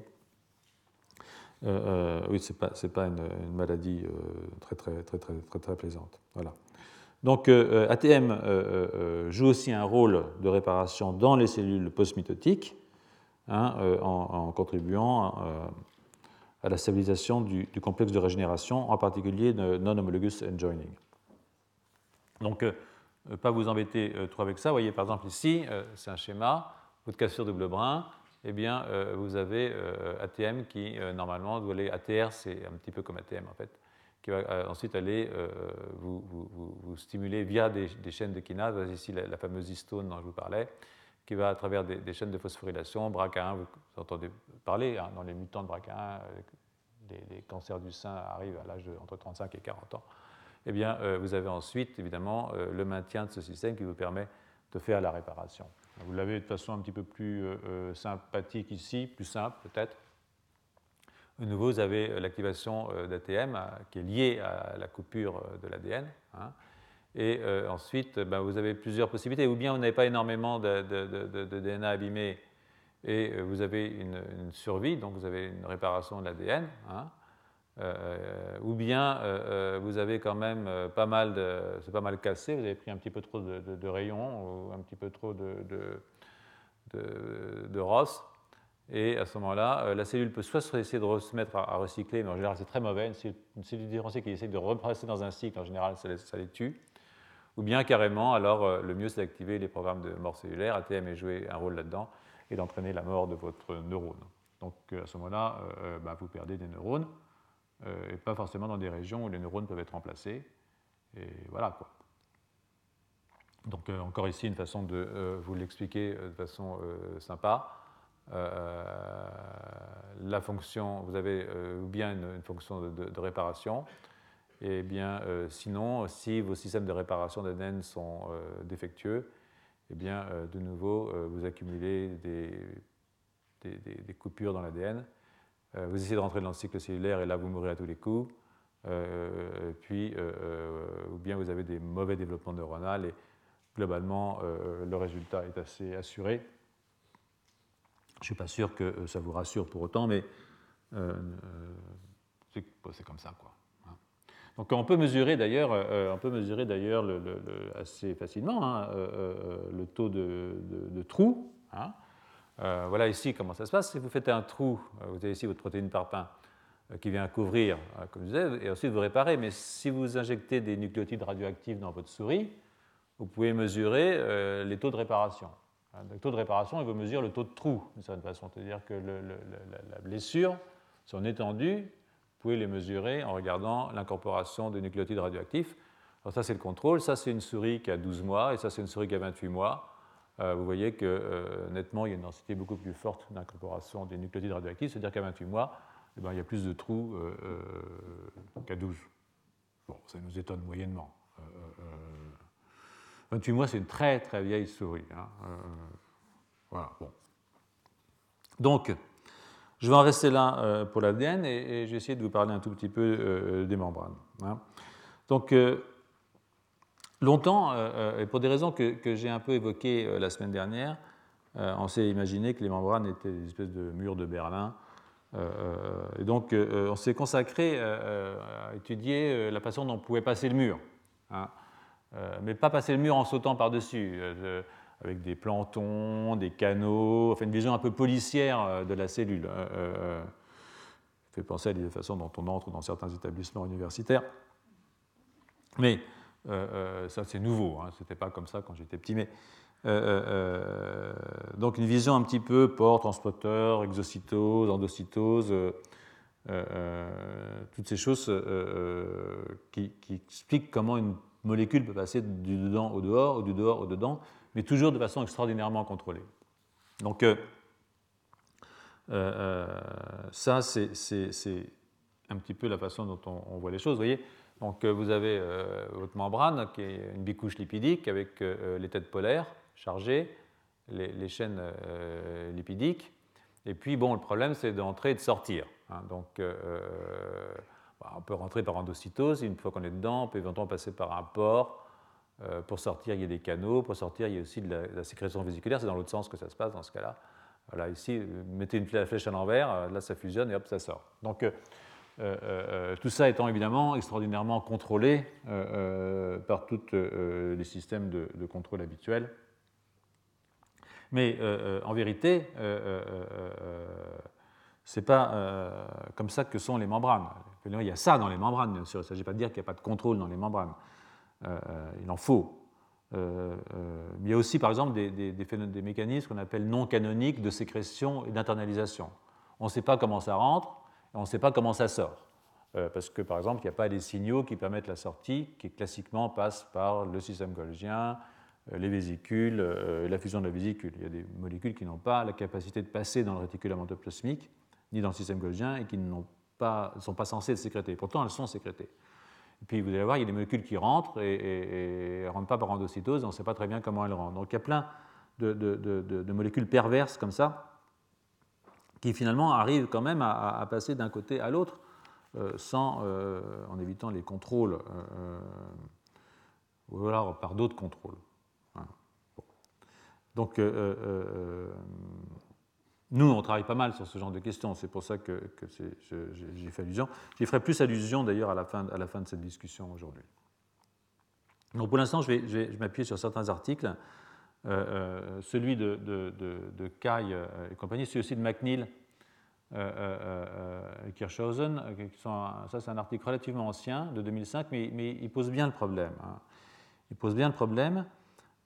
Euh, euh, oui, ce n'est pas, pas une, maladie très, très, très, très, très, très plaisante. Voilà. Donc ATM joue aussi un rôle de réparation dans les cellules postmitotiques Hein, euh, en, contribuant euh, à la stabilisation du, complexe de régénération, en particulier de non-homologous enjoining. Donc, euh, pas vous embêter trop avec ça. Vous voyez, par exemple, ici, c'est un schéma, votre cassure double brin, eh bien, vous avez ATM qui, normalement, doit aller, ATR, c'est un petit peu comme ATM, en fait, qui va ensuite aller vous, stimuler via des, chaînes de kinase. Ici, la, la, fameuse histone dont je vous parlais, qui va à travers des, chaînes de phosphorylation. BRCA1, vous entendez parler, hein, dans les mutants de BRCA1, euh, les, cancers du sein arrivent à l'âge entre 35 et 40 ans. Eh bien, euh, vous avez ensuite, évidemment, euh, le maintien de ce système qui vous permet de faire la réparation. Vous l'avez de façon un petit peu plus sympathique ici, plus simple peut-être. De nouveau, vous avez l'activation d'ATM qui est liée à la coupure de l'ADN. Hein. Et euh, ensuite, ben, vous avez plusieurs possibilités. Ou bien vous n'avez pas énormément de, DNA abîmé et euh, vous avez une, survie, donc vous avez une réparation de l'ADN. Hein. Euh, ou bien vous avez quand même pas mal. C'est pas mal cassé, vous avez pris un petit peu trop de, rayons ou un petit peu trop de, de, ROS. Et à ce moment-là, la cellule peut soit essayer de se mettre à, recycler, mais en général c'est très mauvais. Une cellule, différenciée qui essaie de repasser dans un cycle, en général ça les tue ou bien carrément, alors euh, le mieux c'est d'activer les programmes de mort cellulaire, ATM et jouer un rôle là-dedans, et d'entraîner la mort de votre neurone. Donc euh, à ce moment-là, euh, bah, vous perdez des neurones, et pas forcément dans des régions où les neurones peuvent être remplacés. Et voilà quoi. Donc encore ici une façon de vous l'expliquer de façon sympa. la fonction, vous avez ou bien une, fonction de réparation, et bien, euh, sinon, si vos systèmes de réparation d'ADN sont euh, défectueux, et eh bien, euh, de nouveau, vous accumulez des, coupures dans l'ADN. Vous essayez de rentrer dans le cycle cellulaire et là, vous mourrez à tous les coups. puis, ou bien vous avez des mauvais développements neuronaux et globalement, le résultat est assez assuré. Je ne suis pas sûr que ça vous rassure pour autant, mais c'est comme ça. Quoi. Donc on peut mesurer d'ailleurs, euh, on peut mesurer d'ailleurs assez facilement hein, euh, euh, le taux de, trou. Hein. Voilà ici comment ça se passe. Si vous faites un trou, vous avez ici votre protéine parpaing qui vient couvrir, comme je disais, et ensuite vous réparez. Mais si vous injectez des nucléotides radioactifs dans votre souris, vous pouvez mesurer les taux de réparation. Le taux de réparation, il vous mesure le taux de trou, d'une certaine façon. C'est-à-dire que la blessure, son étendue, pouvez les mesurer en regardant l'incorporation de nucléotides radioactifs. Alors ça, c'est le contrôle. Ça, c'est une souris qui a 12 mois et ça, c'est une souris qui a 28 mois. Euh, vous voyez que euh, nettement, il y a une densité beaucoup plus forte d'incorporation des nucléotides radioactifs, c'est-à-dire qu'à 28 mois, eh ben, il y a plus de trous euh, qu'à 12. Bon, ça nous étonne moyennement. 28 mois, c'est une très très vieille souris. Hein. voilà, bon. Donc, Je vais en rester là pour l'ADN et, vais essayer de vous parler un tout petit peu des membranes. Hein. Donc, longtemps, et pour des raisons que, j'ai un peu évoquées la semaine dernière, on s'est imaginé que les membranes étaient des espèces de murs de Berlin euh, et donc, euh, on s'est consacré euh, à étudier la façon dont on pouvait passer le mur. Hein. mais pas passer le mur en sautant par-dessus, avec des plantons, des canaux, enfin une vision un peu policière de la cellule. fait penser à la façon dont on entre dans certains établissements universitaires. Mais ça, c'est nouveau, hein, ce n'était pas comme ça quand j'étais petit. Mais euh, euh, euh, donc une vision un petit peu port, transporteur, exocytose, endocytose, toutes ces choses qui, expliquent comment une molécule peut passer du dedans au dehors ou du dehors au dedans, mais toujours de façon extraordinairement contrôlée. Donc ça, c'est un petit peu la façon dont on, voit les choses. Vous voyez, donc vous avez votre membrane qui est une bicouche lipidique avec les têtes polaires chargées, les, chaînes euh, lipidiques. Et puis, bon, le problème, c'est d'entrer et de sortir. Hein. donc, euh, bah, on peut rentrer par endocytose, une fois qu'on est dedans, on peut éventuellement passer par un port. Euh, pour sortir, il y a des canaux. Pour sortir, il y a aussi de la, sécrétion vésiculaire. C'est dans l'autre sens que ça se passe dans ce cas-là. Voilà, ici, mettez une flèche à l'envers, là, ça fusionne et hop, ça sort. Donc, tout ça étant évidemment extraordinairement contrôlé par tous les systèmes de, contrôle habituels. Mais euh, euh, en vérité, euh, ce n'est pas comme ça que sont les membranes. Il y a ça dans les membranes, bien sûr. Il ne s'agit pas de dire qu'il n'y a pas de contrôle dans les membranes. il en faut. il y a aussi, par exemple, des mécanismes qu'on appelle non canoniques de sécrétion et d'internalisation. On ne sait pas comment ça rentre et on ne sait pas comment ça sort. parce que, par exemple, il n'y a pas des signaux qui permettent la sortie, qui classiquement passent par le système golgien, euh, les vésicules, euh, la fusion de la vésicule. Il y a des molécules qui n'ont pas la capacité de passer dans le réticulum endoplasmique, ni dans le système golgien, et qui ne sont pas censées être sécrétées. Pourtant, elles sont sécrétées. Et puis, vous allez voir, il y a des molécules qui rentrent et ne rentrent pas par endocytose, on ne sait pas très bien comment elles rentrent. Donc, il y a plein de, molécules perverses comme ça, qui finalement arrivent quand même à, passer d'un côté à l'autre, euh, sans, en évitant les contrôles, ou alors par d'autres contrôles. Donc, euh, euh, euh, nous, on travaille pas mal sur ce genre de questions, c'est pour ça que, j'ai fait allusion. J'y ferai plus allusion d'ailleurs à, la fin, de cette discussion aujourd'hui. Donc pour l'instant, je vais, m'appuyer sur certains articles. Celui de, de, Kai et compagnie, celui aussi de McNeil et Kirchhausen. ça, c'est un article relativement ancien, de 2005, mais, il pose bien le problème. Hein. Il pose bien le problème.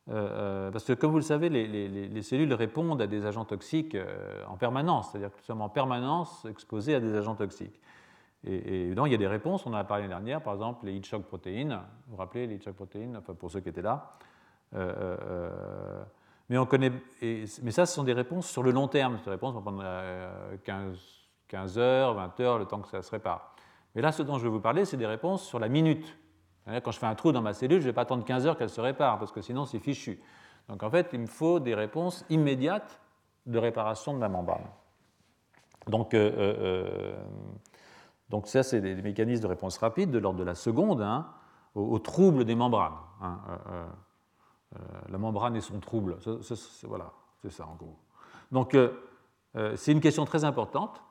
Euh, euh, parce que, comme vous le savez, les, cellules répondent à des agents toxiques euh, en permanence, c'est-à-dire que nous sommes en permanence exposés à des agents toxiques. Et, évidemment, il y a des réponses, on en a parlé l'année dernière, par exemple les heat shock protéines, vous vous rappelez les heat shock protéines, enfin, pour ceux qui étaient là. Mais, on connaît, mais ça, ce sont des réponses sur le long terme, ces réponses vont prendre 15, 15 heures, 20 heures, le temps que ça se répare. Mais là, ce dont je vais vous parler, c'est des réponses sur la minute. Quand je fais un trou dans ma cellule, je ne vais pas attendre 15 heures qu'elle se répare, parce que sinon c'est fichu. Donc en fait, il me faut des réponses immédiates de réparation de la membrane. Donc, euh, euh, euh, ça, c'est des, mécanismes de réponse rapide de l'ordre de la seconde hein, au, trouble des membranes. Hein, la membrane et son trouble, voilà, c'est ça en gros. Donc c'est une question très importante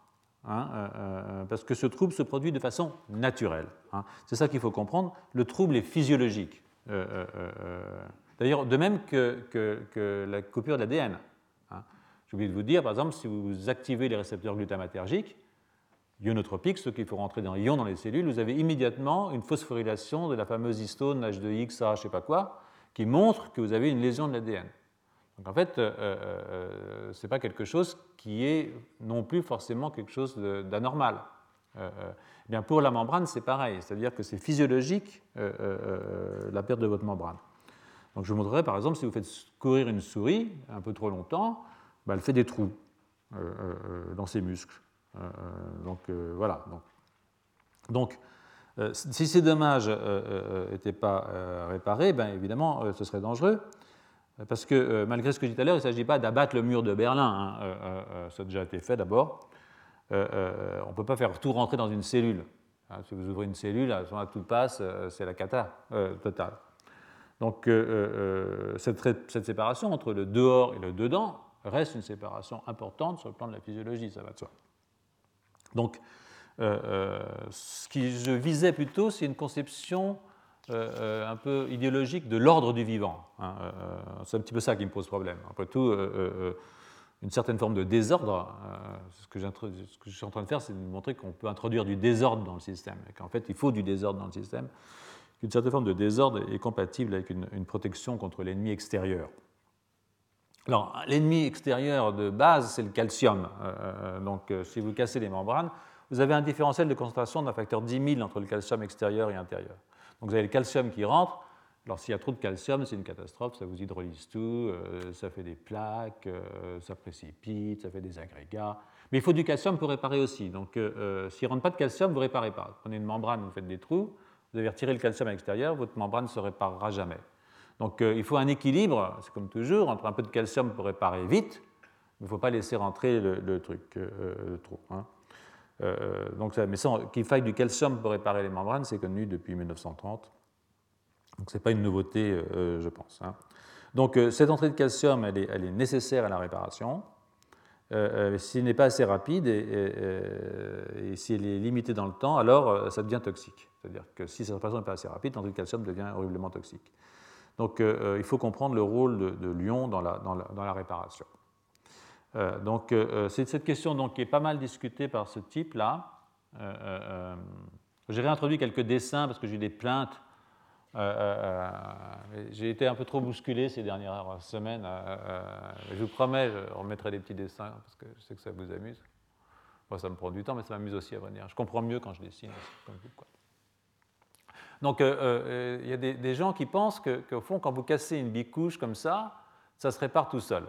Hein, euh, euh, parce que ce trouble se produit de façon naturelle. Hein. C'est ça qu'il faut comprendre. Le trouble est physiologique. Euh, d'ailleurs, de même que, la coupure d'ADN. Hein. J'ai oublié de vous dire, par exemple, si vous activez les récepteurs glutamatergiques, ionotropiques, ceux qu'il faut rentrer dans l'ion dans les cellules, vous avez immédiatement une phosphorylation de la fameuse histone H2X, A, je ne sais pas quoi, qui montre que vous avez une lésion de l'ADN. Donc en fait, euh, euh, euh, ce n'est pas quelque chose qui est non plus forcément quelque chose d'anormal. bien pour la membrane, c'est pareil, c'est-à-dire que c'est physiologique la perte de votre membrane. Donc je vous montrerai par exemple si vous faites courir une souris un peu trop longtemps, bah, elle fait des trous dans ses muscles. donc voilà. Donc, si ces dommages n'étaient pas réparés, ben, évidemment, ce serait dangereux. Parce que euh, malgré ce que je disais tout à l'heure, il ne s'agit pas d'abattre le mur de Berlin, hein. euh, euh, ça a déjà été fait d'abord. on ne peut pas faire tout rentrer dans une cellule. Hein, si vous ouvrez une cellule, à ce moment-là, tout passe, c'est la cata totale. Donc cette, cette, séparation entre le dehors et le dedans reste une séparation importante sur le plan de la physiologie, ça va de soi. Donc, ce que je visais plutôt, c'est une conception euh, euh, un peu idéologique de l'ordre du vivant. Hein, euh, c'est un petit peu ça qui me pose problème. Après tout, une certaine forme de désordre, ce que, je suis en train de faire, c'est de montrer qu'on peut introduire du désordre dans le système, et qu'en fait, il faut du désordre dans le système, qu'une certaine forme de désordre est compatible avec une, une protection contre l'ennemi extérieur. Alors, l'ennemi extérieur de base, c'est le calcium. donc, si vous cassez les membranes, vous avez un différentiel de concentration d'un facteur 10 000 entre le calcium extérieur et intérieur. Donc vous avez le calcium qui rentre. Alors s'il y a trop de calcium, c'est une catastrophe, ça vous hydrolyse tout, euh, ça fait des plaques, euh, ça précipite, ça fait des agrégats. Mais il faut du calcium pour réparer aussi. Donc euh, s'il ne rentre pas de calcium, vous ne réparez pas. Prenez une membrane, vous faites des trous, vous avez retiré le calcium à l'extérieur, votre membrane ne se réparera jamais. Donc il faut un équilibre, c'est comme toujours, entre un peu de calcium pour réparer vite, mais il ne faut pas laisser rentrer le, truc, le trou. Hein. Euh, donc, mais qu'il faille du calcium pour réparer les membranes, c'est connu depuis 1930. Donc ce n'est pas une nouveauté, euh, je pense. Hein. Donc euh, cette entrée de calcium, elle est, nécessaire à la réparation. si elle n'est pas assez rapide et, et, si elle est limitée dans le temps, alors ça devient toxique. C'est-à-dire que si cette réparation n'est pas assez rapide, l'entrée de calcium devient horriblement toxique. Donc il faut comprendre le rôle de, de l'ion dans la réparation. Euh, donc, euh, euh, c'est cette question donc, qui est pas mal discutée par ce type-là. j'ai réintroduit quelques dessins parce que j'ai eu des plaintes. j'ai été un peu trop bousculé ces dernières semaines. je vous promets, je remettrai des petits dessins parce que je sais que ça vous amuse. Moi, ça me prend du temps, mais ça m'amuse aussi à venir. Je comprends mieux quand je dessine. Donc, il y a des, des, gens qui pensent qu'au fond, quand vous cassez une bicouche comme ça, ça se répare tout seul.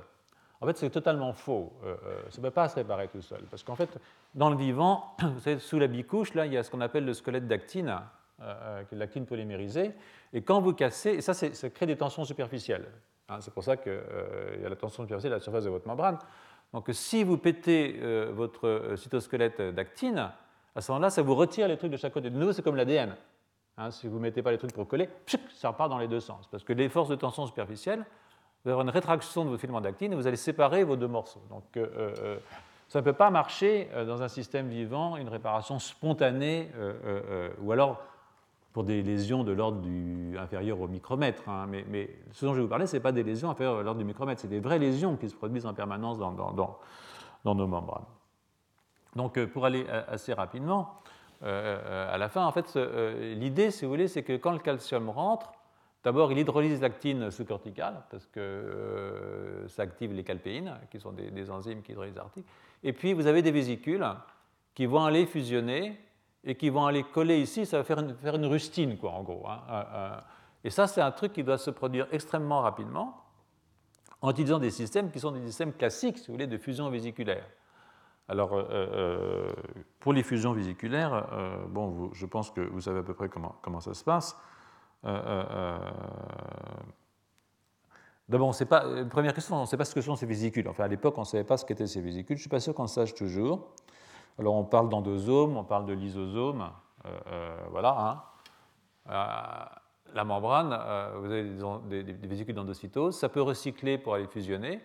En fait, c'est totalement faux. Euh, euh, ça ne peut pas se réparer tout seul. Parce qu'en fait, dans le vivant, vous savez, sous la bicouche, là, il y a ce qu'on appelle le squelette d'actine, euh, qui est l'actine polymérisée. Et quand vous cassez, et ça, ça crée des tensions superficielles. Hein, c'est pour ça qu'il y a la tension superficielle à la surface de votre membrane. Donc, si vous pétez votre cytosquelette d'actine, à ce moment-là, ça vous retire les trucs de chaque côté. De nouveau, c'est comme l'ADN. Hein, si vous ne mettez pas les trucs pour coller, ça repart dans les deux sens. Parce que les forces de tension superficielle vous allez une rétraction de votre filament d'actine et vous allez séparer vos deux morceaux. Donc, euh, euh, ça ne peut pas marcher euh, dans un système vivant, une réparation spontanée, ou alors pour des lésions de l'ordre inférieur au micromètre. Hein. mais, ce dont je vais vous parler, ce n'est pas des lésions inférieures à l'ordre du micromètre, c'est des vraies lésions qui se produisent en permanence dans nos membranes. Donc, pour aller assez rapidement, à la fin, en fait, l'idée, si vous voulez, c'est que quand le calcium rentre, D'abord, il hydrolyse l'actine sous-corticale, parce que euh, ça active les calpéines, qui sont des, enzymes qui hydrolysent l'artine. Et puis, vous avez des vésicules qui vont aller fusionner et qui vont aller coller ici, ça va faire une, rustine, quoi, en gros. Hein. Euh, euh, et ça, c'est un truc qui doit se produire extrêmement rapidement en utilisant des systèmes qui sont des systèmes classiques, si vous voulez, de fusion vésiculaire. Alors, pour les fusions vésiculaires, bon, je pense que vous savez à peu près comment ça se passe. Euh, euh, euh, d'abord, on. Première question, on ne sait pas ce que sont ces vésicules. Enfin, à l'époque, on ne savait pas ce qu'étaient ces vésicules. Je ne suis pas sûr qu'on sache toujours. Alors, on parle d'endosomes, on parle de lysosome. voilà. Hein. la membrane, vous avez des, des vésicules d'endocytose. Ça peut recycler pour aller fusionner.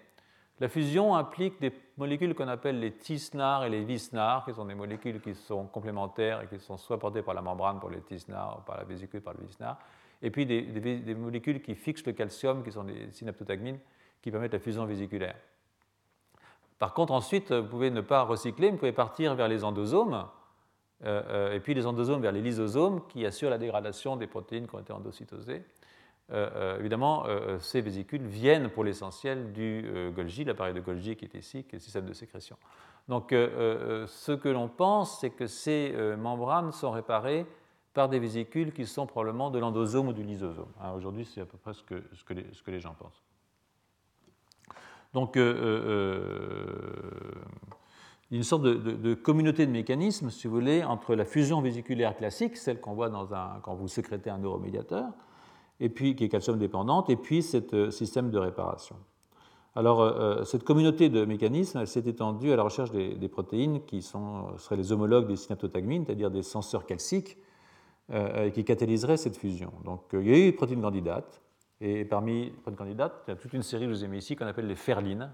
La fusion implique des molécules qu'on appelle les TISNAR et les VISNAR, qui sont des molécules qui sont complémentaires et qui sont soit portées par la membrane pour les TISNAR ou par la vésicule par le VISNAR et puis des, molécules qui fixent le calcium, qui sont des synaptotagmines, qui permettent la fusion vésiculaire. Par contre, ensuite, vous pouvez ne pas recycler, vous pouvez partir vers les endosomes, euh, euh, et puis les endosomes vers les lysosomes, qui assurent la dégradation des protéines qui ont été endocytosées. Euh, évidemment, ces vésicules viennent pour l'essentiel du Golgi, l'appareil de Golgi qui est ici, qui est le système de sécrétion. Donc, ce que l'on pense, c'est que ces membranes sont réparées par des vésicules qui sont probablement de l'endosome ou du lysosome. Hein, aujourd'hui, c'est à peu près ce que, les, gens pensent. Donc, euh, euh, une sorte de, communauté de mécanismes, si vous voulez, entre la fusion vésiculaire classique, celle qu'on voit quand vous sécrétez un neuromédiateur, et puis, qui est calcium dépendante, et puis ce euh, système de réparation. Alors, cette communauté de mécanismes, s'est étendue à la recherche des, protéines qui seraient les homologues des synaptotagmines, c'est-à-dire des senseurs calciques, et qui catalyseraient cette fusion. Donc, il y a eu des protéines candidates, et parmi les protéines candidates, il y a toute une série, je vous ai mis ici, qu'on appelle les ferlines,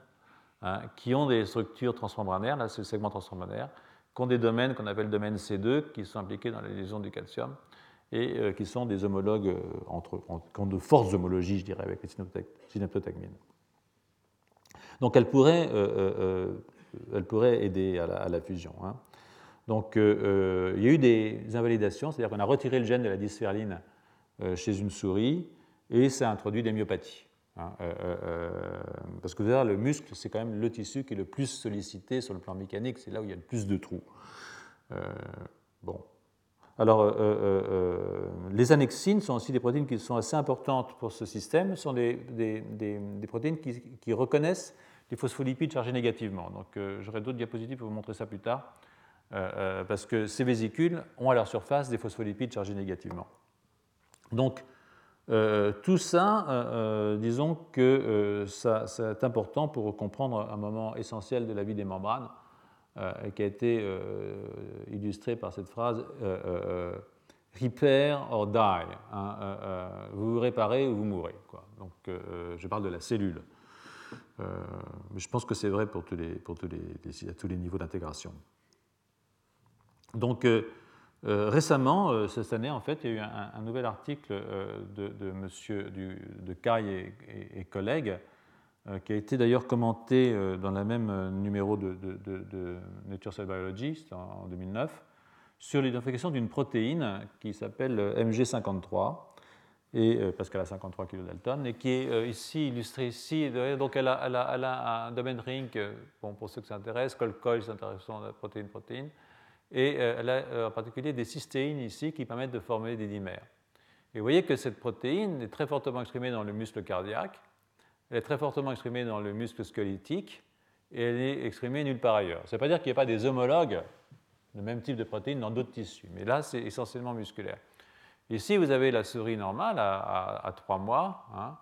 hein, qui ont des structures transmembranaires, là c'est le segment transmembranaire, qui ont des domaines qu'on appelle domaine C2, qui sont impliqués dans la lésion du calcium, et euh, qui sont des homologues euh, entre, qui ont de fortes homologies, je dirais, avec les synaptotagmines. Donc elle pourrait, euh, aider à la, fusion. Hein. Donc il y a eu des invalidations, c'est-à-dire qu'on a retiré le gène de la dysferline chez une souris, et ça a introduit des myopathies. Hein, parce que le muscle, c'est quand même le tissu qui est le plus sollicité sur le plan mécanique, c'est là où il y a le plus de trous. bon, alors, euh, euh, euh, les annexines sont aussi des protéines qui sont assez importantes pour ce système. Ce sont des, protéines qui, reconnaissent les phospholipides chargés négativement. Donc, j'aurai d'autres diapositives pour vous montrer ça plus tard, parce que ces vésicules ont à leur surface des phospholipides chargés négativement. Donc, tout ça, disons que ça, c'est important pour comprendre un moment essentiel de la vie des membranes. Euh, qui a été euh, illustré par cette phrase euh, repair or die. Hein, vous vous réparez ou vous mourrez. Donc, je parle de la cellule. je pense que c'est vrai pour à tous les niveaux d'intégration. Donc, récemment, cette année, en fait, il y a eu un, nouvel article de, de, monsieur, de Kai et collègues euh, qui a été d'ailleurs commenté euh, dans le même euh, numéro de, Nature Cell Biology en 2009, sur l'identification d'une protéine qui s'appelle MG53, et, parce qu'elle a 53 kilodalton, et qui est ici illustrée ici. Donc elle a, un domaine ring, bon, pour ceux qui s'intéressent, col-col, s'intéressent à la protéine-protéine, et elle a en particulier des cystéines ici qui permettent de former des dimères. Et vous voyez que cette protéine est très fortement exprimée dans le muscle cardiaque, elle est très fortement exprimée dans le muscle squelettique et elle est exprimée nulle part ailleurs. Ça ne veut pas dire qu'il n'y a pas des homologues de même type de protéines dans d'autres tissus, mais là, c'est essentiellement musculaire. Ici, vous avez la souris normale à, 3 mois, hein,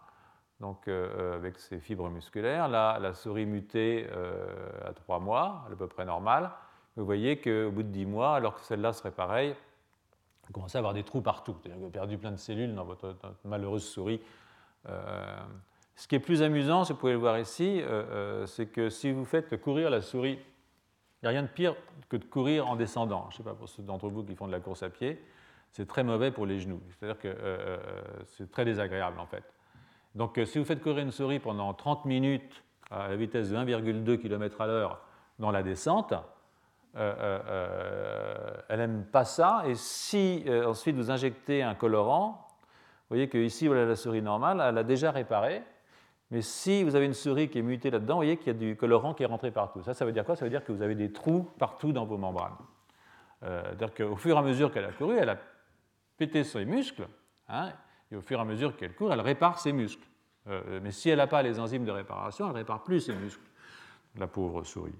donc euh, avec ses fibres musculaires. Là, la souris mutée euh, à 3 mois, à peu près normale. Vous voyez qu'au bout de 10 mois, alors que celle-là serait pareille, vous commencez à avoir des trous partout. Vous avez perdu plein de cellules dans votre, malheureuse souris. Euh, ce qui est plus amusant, vous pouvez le voir ici, euh, euh, c'est que si vous faites courir la souris, il n'y a rien de pire que de courir en descendant. Je ne sais pas pour ceux d'entre vous qui font de la course à pied, c'est très mauvais pour les genoux. C'est-à-dire que c'est très désagréable en fait. Donc si vous faites courir une souris pendant 30 minutes à la vitesse de 1,2 km à l'heure dans la descente, elle n'aime pas ça. Et si ensuite vous injectez un colorant, vous voyez qu'ici, voilà la souris normale, elle a déjà réparé. Mais si vous avez une souris qui est mutée là-dedans, vous voyez qu'il y a du colorant qui est rentré partout. Ça, ça veut dire quoi? Ça veut dire que vous avez des trous partout dans vos membranes. Euh, C'est-à-dire qu'au fur et à mesure qu'elle a couru, elle a pété ses muscles, hein, et au fur et à mesure qu'elle court, elle répare ses muscles. Euh, mais si elle n'a pas les enzymes de réparation, elle ne répare plus ses muscles, la pauvre souris.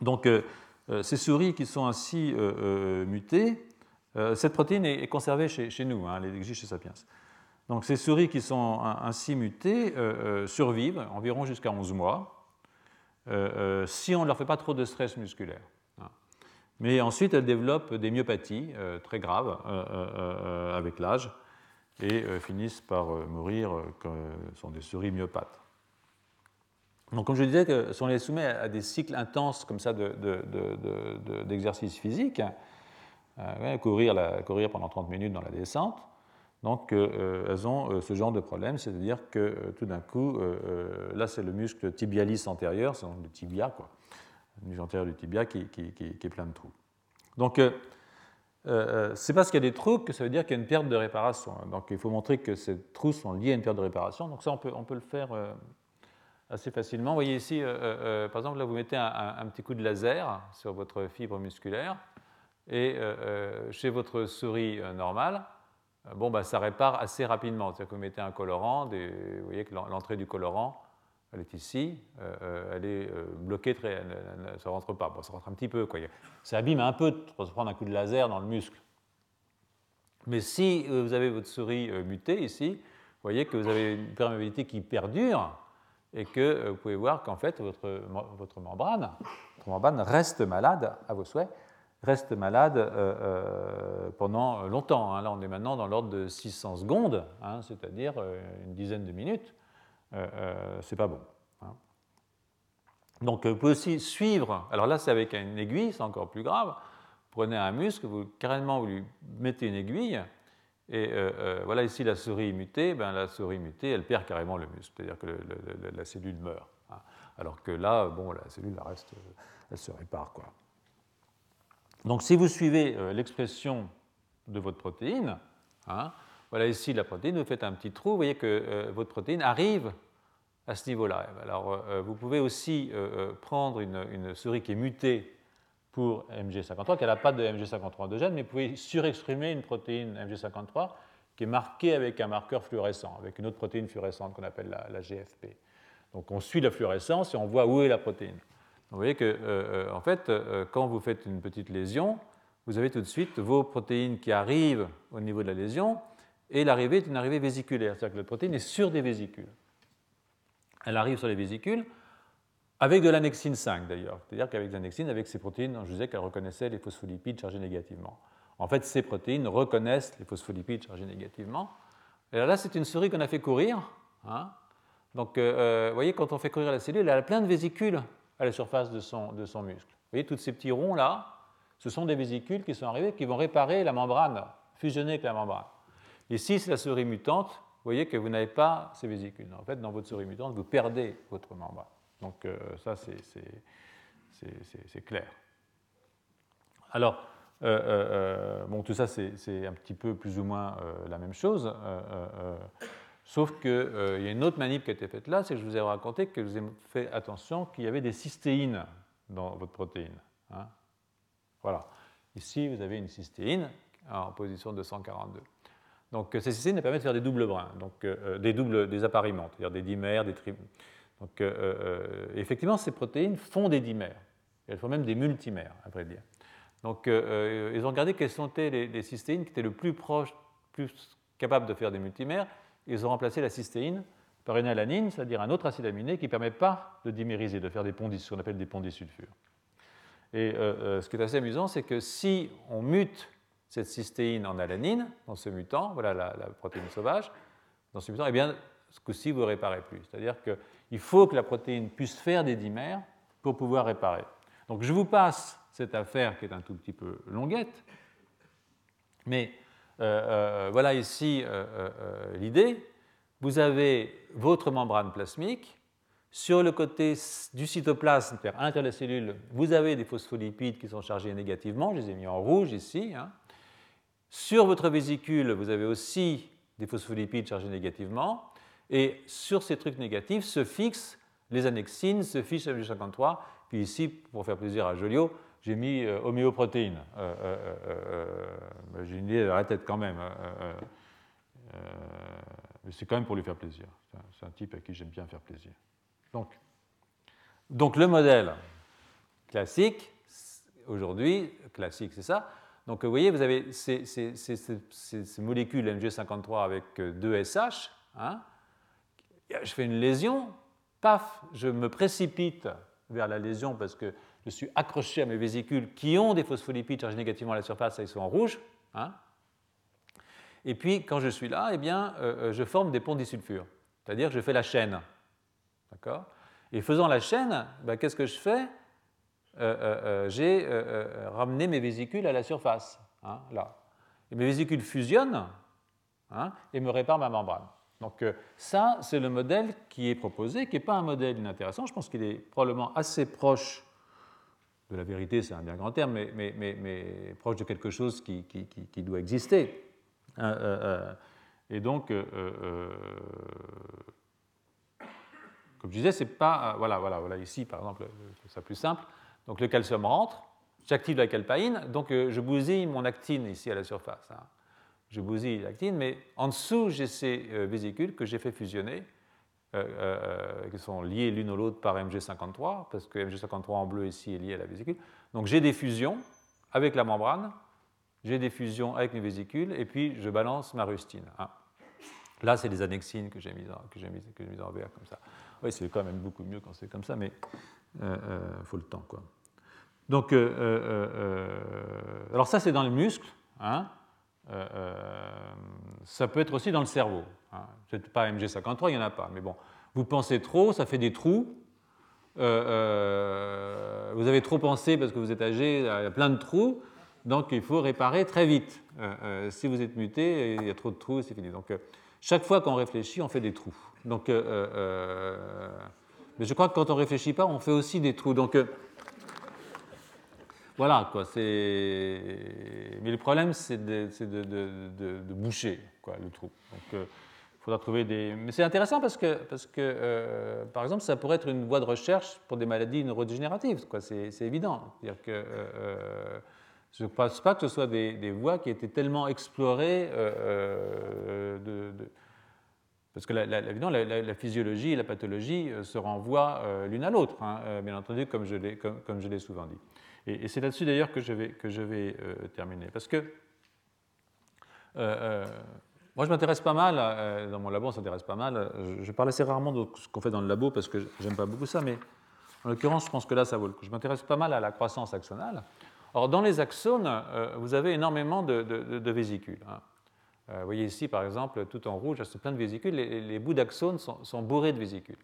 Donc, euh, euh, ces souris qui sont ainsi mutées, cette protéine est, conservée chez, nous, hein, elle existe chez Sapiens. Donc ces souris qui sont ainsi mutées euh, euh, survivent environ jusqu'à 11 mois euh, si on ne leur fait pas trop de stress musculaire. Hein. Mais ensuite, elles développent des myopathies très graves avec l'âge et finissent par mourir, ce sont des souris myopathes. Donc, comme je disais, que si on les soumet à des cycles intenses comme ça d'exercice de, physique, courir, courir pendant 30 minutes dans la descente, donc, euh, elles ont euh, ce genre de problème, c'est-à-dire que euh, tout d'un coup, là, c'est le muscle tibialis antérieur, c'est le tibia, quoi, le muscle antérieur du tibia qui, est plein de trous. Donc, c'est parce qu'il y a des trous que ça veut dire qu'il y a une perte de réparation. Donc, il faut montrer que ces trous sont liés à une perte de réparation. Donc, ça, on peut, on peut le faire assez facilement. Vous voyez ici, par exemple, là, vous mettez un, petit coup de laser sur votre fibre musculaire, et chez votre souris normale, euh, bon, bah, ça répare assez rapidement. C'est-à-dire que vous mettez un colorant, vous voyez que l'entrée du colorant, elle est ici, euh, euh, elle est bloquée, très, ça ne rentre pas. Bon, ça rentre un petit peu. Quoi. Ça abîme un peu de se prendre un coup de laser dans le muscle. Mais si vous avez votre souris mutée ici, vous voyez que vous avez une perméabilité qui perdure, et que vous pouvez voir qu'en fait, votre, votre, membrane, votre membrane reste malade à vos souhaits, reste malade pendant longtemps. Hein. Là, on est maintenant dans l'ordre de 600 secondes, hein, c'est-à-dire une dizaine de minutes. c'est pas bon. Donc, vous pouvez aussi suivre, alors là, c'est avec une aiguille, c'est encore plus grave. Prenez un muscle, vous, carrément, vous lui mettez une aiguille, et euh, euh, voilà ici la souris mutée, ben, la souris mutée, elle perd carrément le muscle, c'est-à-dire que la cellule meurt. Hein. Alors que là, bon, la cellule elle reste, elle se répare. Quoi. Donc si vous suivez euh, l'expression de votre protéine, hein, voilà ici la protéine, vous faites un petit trou, vous voyez que votre protéine arrive à ce niveau-là. Alors, euh, vous pouvez aussi euh, euh, prendre une, souris qui est mutée pour MG53, qui n'a pas de MG53 endogène, mais vous pouvez surexprimer une protéine MG53 qui est marquée avec un marqueur fluorescent, avec une autre protéine fluorescente qu'on appelle la, GFP. Donc, on suit la fluorescence et on voit où est la protéine. vous voyez que, en fait, quand vous faites une petite lésion, vous avez tout de suite vos protéines qui arrivent au niveau de la lésion, et l'arrivée est une arrivée vésiculaire, c'est-à-dire que la protéine est sur des vésicules elle arrive sur les vésicules avec de l'annexine 5 d'ailleurs. C'est-à-dire qu'avec l'annexine, avec ces protéines, je disais qu'elles reconnaissaient les phospholipides chargés négativement. En fait, ces protéines reconnaissent les phospholipides chargés négativement. Et là, c'est une souris qu'on a fait courir. Hein. Donc, euh, euh, vous voyez, quand on fait courir la cellule, elle a plein de vésicules à la surface de son, muscle. Vous voyez, tous ces petits ronds-là, ce sont des vésicules qui sont arrivés, qui vont réparer la membrane, fusionner avec la membrane. Ici, c'est la souris mutante vous voyez que vous n'avez pas ces vésicules. En fait, dans votre souris mutante, vous perdez votre membrane. Donc euh, ça, c'est clair. Alors, euh, euh, bon, tout ça, c'est un petit peu plus ou moins la même chose. Sauf qu'il y a une autre manip qui a été faite là, c'est que je vous ai raconté que vous ai fait attention qu'il y avait des cystéines dans votre protéine. Hein. Voilà. Ici, vous avez une cystéine en position 242. Donc ces cystéines permettent de faire des doubles brins, donc des doubles des c'est-à-dire des dimères, des tri... Donc euh, effectivement, ces protéines font des dimères. Elles font même des multimères, à vrai dire. Donc ils ont regardé quelles sont les, cystéines qui étaient le plus proches, plus capables de faire des multimères. Ils ont remplacé la cystéine par une alanine, c'est-à-dire un autre acide aminé qui ne permet pas de dimériser, de faire des ponts, ce qu'on appelle des ponts. Et ce qui est assez amusant, c'est que si on mute cette cystéine en alanine dans ce mutant, voilà la, protéine sauvage, dans ce mutant, eh bien, ce coup-ci, vous ne réparez plus. C'est-à-dire qu'il faut que la protéine puisse faire des dimères pour pouvoir réparer. Donc je vous passe cette affaire qui est un tout petit peu longuette, mais euh, euh, voilà ici euh, l'idée. Vous avez votre membrane plasmique. Sur le côté du cytoplasme, c'est-à-dire intérieur de la cellule, vous avez des phospholipides qui sont chargés négativement. Je les ai mis en rouge ici. Hein. Sur votre vésicule, vous avez aussi des phospholipides chargés négativement. Et sur ces trucs négatifs se fixent les annexines, se fiche MG53. Puis ici, pour faire plaisir à Joliot, j'ai mis euh, homéoprotéines. Euh, euh, j'ai une idée dans la tête quand même. mais c'est quand même pour lui faire plaisir. C'est un, type à qui j'aime bien faire plaisir. Donc, donc le modèle classique, aujourd'hui, classique c'est ça, donc vous voyez, vous avez ces, molécules Mg53 avec 2 SH. Hein. Je fais une lésion, paf, je me précipite vers la lésion parce que je suis accroché à mes vésicules qui ont des phospholipides chargés négativement à la surface, ils sont en rouge. Hein. Et puis, quand je suis là, eh bien, euh, euh, je forme des ponts disulfures, c'est-à-dire que je fais la chaîne. Et faisant la chaîne, ben, qu'est-ce que je fais? Euh, j'ai ramené mes vésicules à la surface, hein, là. Et mes vésicules fusionnent hein, et me réparent ma membrane. Donc ça, c'est le modèle qui est proposé, qui n'est pas un modèle inintéressant. Je pense qu'il est probablement assez proche de la vérité, c'est un bien grand terme, mais, proche de quelque chose qui, doit exister. et donc, comme je disais, c'est pas. voilà, voilà, voilà, ici, par exemple, c'est plus simple. Donc le calcium rentre, j'active la calpaïne, donc euh, je bousille mon actine ici à la surface. Hein. Je bousille l'actine, mais en dessous, j'ai ces euh, vésicules que j'ai fait fusionner, euh, qui sont liées l'une à l'autre par Mg53, parce que Mg53 en bleu ici est lié à la vésicule. Donc j'ai des fusions avec la membrane, j'ai des fusions avec mes vésicules, et puis je balance ma rustine. Hein. Là, c'est les annexines que j'ai mises, en, en vert comme ça. Oui, c'est quand même beaucoup mieux quand c'est comme ça, mais il euh, euh, faut le temps. Quoi. Donc, alors ça, c'est dans le muscle. Hein. Ça peut être aussi dans le cerveau. Hein. C'est pas MG53, il n'y en a pas. Mais bon, vous pensez trop, ça fait des trous. vous avez trop pensé parce que vous êtes âgé, il y a plein de trous. Donc, il faut réparer très vite. si vous êtes muté, il y a trop de trous, c'est fini. Donc, chaque fois qu'on réfléchit, on fait des trous. Donc, euh, euh, euh, mais je crois que quand on ne réfléchit pas, on fait aussi des trous. Donc, voilà, quoi. Mais le problème, c'est de, boucher quoi, le trou. Donc, il faudra trouver des. Mais c'est intéressant parce que, parce que par exemple, ça pourrait être une voie de recherche pour des maladies neurodégénératives. C'est évident. C'est-à-dire que je ne pense pas que ce soit des, voies qui étaient tellement explorées euh, euh, parce que la, la, physiologie et la pathologie euh, se renvoient l'une à l'autre, hein, bien entendu, comme je l'ai souvent dit. Et, c'est là-dessus d'ailleurs que je vais, que je vais terminer. Parce que moi, je m'intéresse pas mal, dans mon labo, on s'intéresse pas mal. Je, parle assez rarement de ce qu'on fait dans le labo parce que j'aime pas beaucoup ça, mais en l'occurrence, je pense que là, ça vaut le coup. Je m'intéresse pas mal à la croissance axonale. Or, dans les axones, euh, vous avez énormément de, vésicules. Hein. Euh, vous voyez ici, par exemple, tout en rouge, c'est plein de vésicules. Les, bouts d'axones sont, bourrés de vésicules.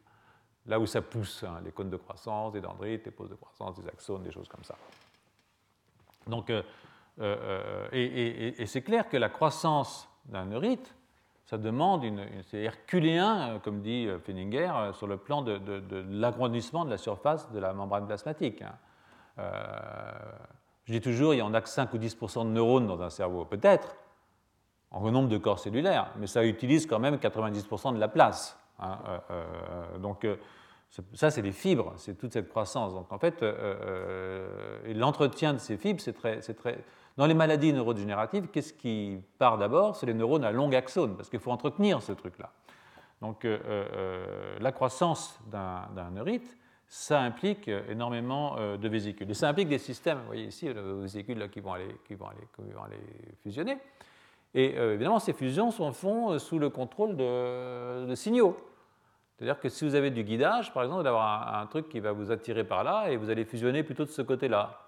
Là où ça pousse, hein, les cônes de croissance, les dendrites, les poses de croissance, des axones, des choses comme ça. Donc, euh, et, c'est clair que la croissance d'un neurite, ça demande une, c'est herculéen, comme dit Fenninger, sur le plan de, l'agrandissement de la surface de la membrane plasmatique. Hein. Je dis toujours, il y en a que 5 ou 10% de neurones dans un cerveau, peut-être, en nombre de corps cellulaires, mais ça utilise quand même 90% de la place. Hein, euh, euh, donc, euh, ça, c'est les fibres, c'est toute cette croissance. Donc, en fait, l'entretien de ces fibres, c'est très, très, Dans les maladies neurodégénératives, qu'est-ce qui part d'abord? C'est les neurones à long axone, parce qu'il faut entretenir ce truc-là. Donc, la croissance d'un neurite, ça implique énormément de vésicules. Et ça implique des systèmes, vous voyez ici, les vésicules qui, vont aller, qui, vont aller, qui vont aller fusionner. Et euh, évidemment, ces fusions se font euh, sous le contrôle de, signaux. C'est-à-dire que si vous avez du guidage, par exemple, d'avoir un, truc qui va vous attirer par là et vous allez fusionner plutôt de ce côté-là.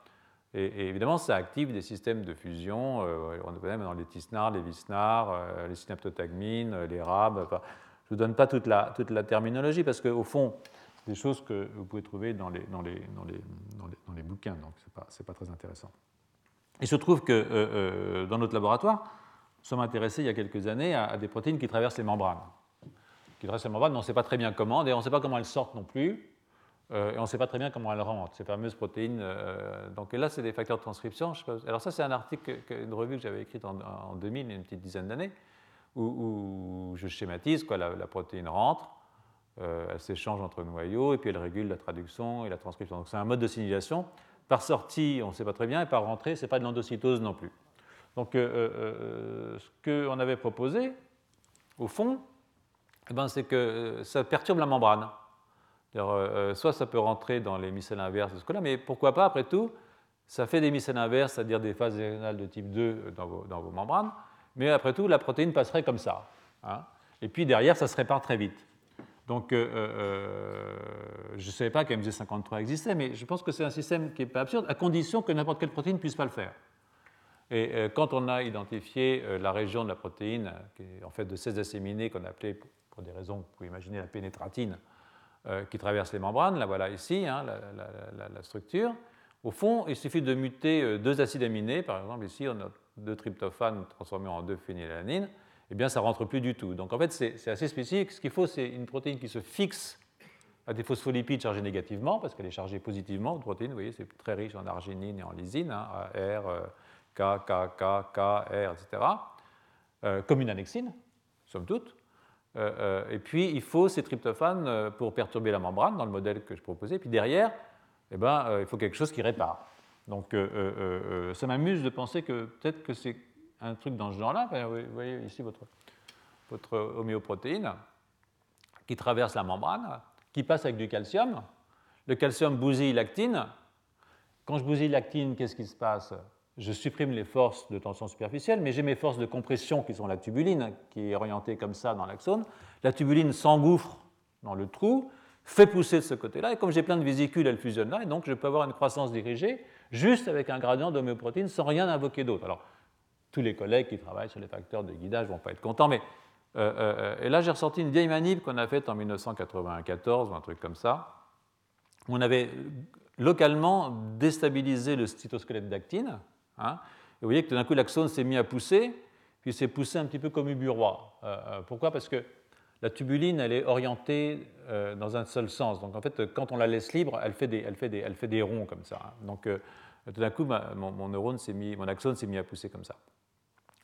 Et, évidemment, ça active des systèmes de fusion, on connaît dans les tisnards, les visnards, les synaptotagmines, les RAB. je ne vous donne pas toute la, terminologie parce qu'au fond, des choses que vous pouvez trouver dans les, bouquins, donc ce n'est pas, très intéressant. Il se trouve que euh, euh, dans notre laboratoire, sommes intéressés il y a quelques années à, des protéines qui traversent les membranes. Qui traversent les membranes, mais on ne sait pas très bien comment, d'ailleurs on ne sait pas comment elles sortent non plus, euh, et on ne sait pas très bien comment elles rentrent, ces fameuses protéines. donc là, c'est des facteurs de transcription. alors ça, c'est un article, une revue que j'avais écrite en, en, 2000, il y a une petite dizaine d'années, où, je schématise, quoi, la protéine rentre, euh, elle s'échange entre noyaux et puis elle régule la traduction et la transcription. Donc c'est un mode de signalisation. Par sortie, on ne sait pas très bien, et par rentrée, ce n'est pas de l'endocytose non plus. Donc euh, euh, ce qu'on avait proposé, au fond, eh ben, c'est que ça perturbe la membrane. soit ça peut rentrer dans les micelles inverses de ce là mais pourquoi pas, après tout, ça fait des micelles inverses, c'est-à-dire des phases hexagonales de type 2 dans vos, membranes, mais après tout, la protéine passerait comme ça. Hein. et puis derrière, ça se répare très vite. Donc, euh, euh, je ne savais pas qu'MG53 existait, mais je pense que c'est un système qui n'est pas absurde, à condition que n'importe quelle protéine ne puisse pas le faire. Et euh, quand on a identifié la région de la protéine, qui est en fait de 16 acéminés, qu'on appelait, pour des raisons, vous pouvez imaginer, la pénétratine, qui traverse les membranes, la voilà ici, hein, la, structure. Au fond, il suffit de muter deux acides aminés, par exemple ici, on a deux tryptophanes transformés en deux phénylalanine, eh bien, ça ne rentre plus du tout. Donc, en fait, c'est assez spécifique. Ce qu'il faut, c'est une protéine qui se fixe à des phospholipides chargés négativement, parce qu'elle est chargée positivement, une protéine, vous voyez, c'est très riche en arginine et en lysine, hein, R, euh, K, K, K, K, R, etc., euh, comme une annexine, somme toute. Euh, et puis, il faut ces tryptophanes pour perturber la membrane, dans le modèle que je proposais. Puis derrière, eh ben, il faut quelque chose qui répare. Donc, ça m'amuse de penser que peut-être que c'est un truc dans ce genre-là. Vous voyez ici votre, votre homéoprotéine qui traverse la membrane, qui passe avec du calcium. Le calcium bousille l'actine. Quand je bousille l'actine, qu'est-ce qui se passe? Je supprime les forces de tension superficielle, mais j'ai mes forces de compression qui sont la tubuline, qui est orientée comme ça dans l'axone. La tubuline s'engouffre dans le trou, fait pousser de ce côté-là, et comme j'ai plein de vésicules, elle fusionne là, et donc je peux avoir une croissance dirigée juste avec un gradient d'homéoprotéine sans rien invoquer d'autre. Alors, tous les collègues qui travaillent sur les facteurs de guidage ne vont pas être contents, mais euh, euh, et là j'ai ressorti une vieille manip qu'on a faite en 1994 ou un truc comme ça. On avait localement déstabilisé le cytosquelette d'actine. Hein, et vous voyez que tout d'un coup l'axone s'est mis à pousser, puis s'est poussé un petit peu comme Uburois. Euh, pourquoi? Parce que la tubuline, elle est orientée dans un seul sens. Donc en fait, quand on la laisse libre, elle fait des, elle fait des, elle fait des ronds comme ça. Hein. Donc tout d'un coup, mon, neurone s'est mis, mon axone s'est mis à pousser comme ça.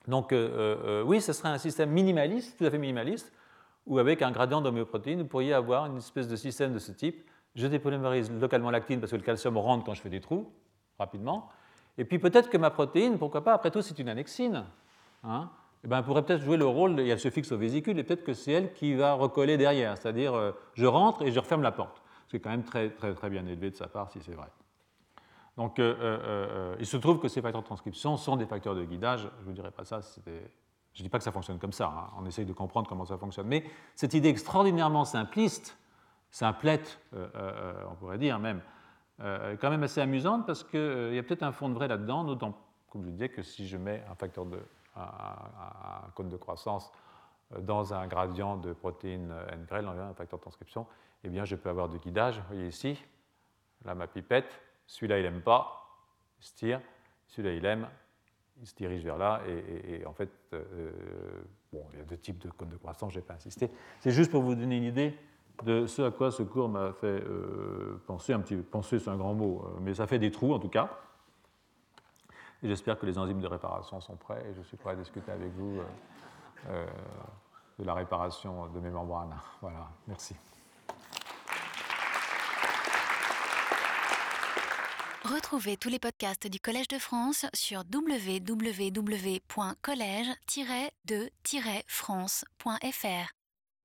Donc euh, euh, euh, oui, ce serait un système minimaliste, tout à fait minimaliste, où avec un gradient d'homéoprotéine, vous pourriez avoir une espèce de système de ce type. Je dépolymérise localement l'actine parce que le calcium rentre quand je fais des trous, rapidement. Et puis peut-être que ma protéine, pourquoi pas, après tout, c'est une annexine. Hein, eh ben, elle pourrait peut-être jouer le rôle, et elle se fixe au vésicule, et peut-être que c'est elle qui va recoller derrière. C'est-à-dire, je rentre et je referme la porte. C'est quand même très, très, très bien élevé de sa part, si c'est vrai. Donc, euh, euh, euh, il se trouve que ces facteurs de transcription sont des facteurs de guidage. Je ne vous dirai pas ça, je ne dis pas que ça fonctionne comme ça, hein. on essaye de comprendre comment ça fonctionne. Mais cette idée extraordinairement simpliste, simplette, on pourrait dire même, quand même assez amusante parce qu'il y a peut-être un fond de vrai là-dedans, d'autant, comme je disais, que si je mets un facteur de, un, cône de croissance dans un gradient de protéines n un facteur de transcription, eh bien, je peux avoir du guidage. Vous voyez ici, là, ma pipette, celui-là, il n'aime pas, il se tire. Celui-là, il aime, il se dirige vers là. Et, en fait, euh, bon, il y a deux types de cônes de croissance, je n'ai pas insisté. C'est juste pour vous donner une idée de ce à quoi ce cours m'a fait euh, penser, un petit penser c'est un grand mot, euh, mais ça fait des trous en tout cas. J'espère que les enzymes de réparation sont prêts et je suis prêt à discuter avec vous de la réparation de mes membranes. Voilà, merci. Retrouvez tous les podcasts du Collège de France sur www.collège-de-france.fr.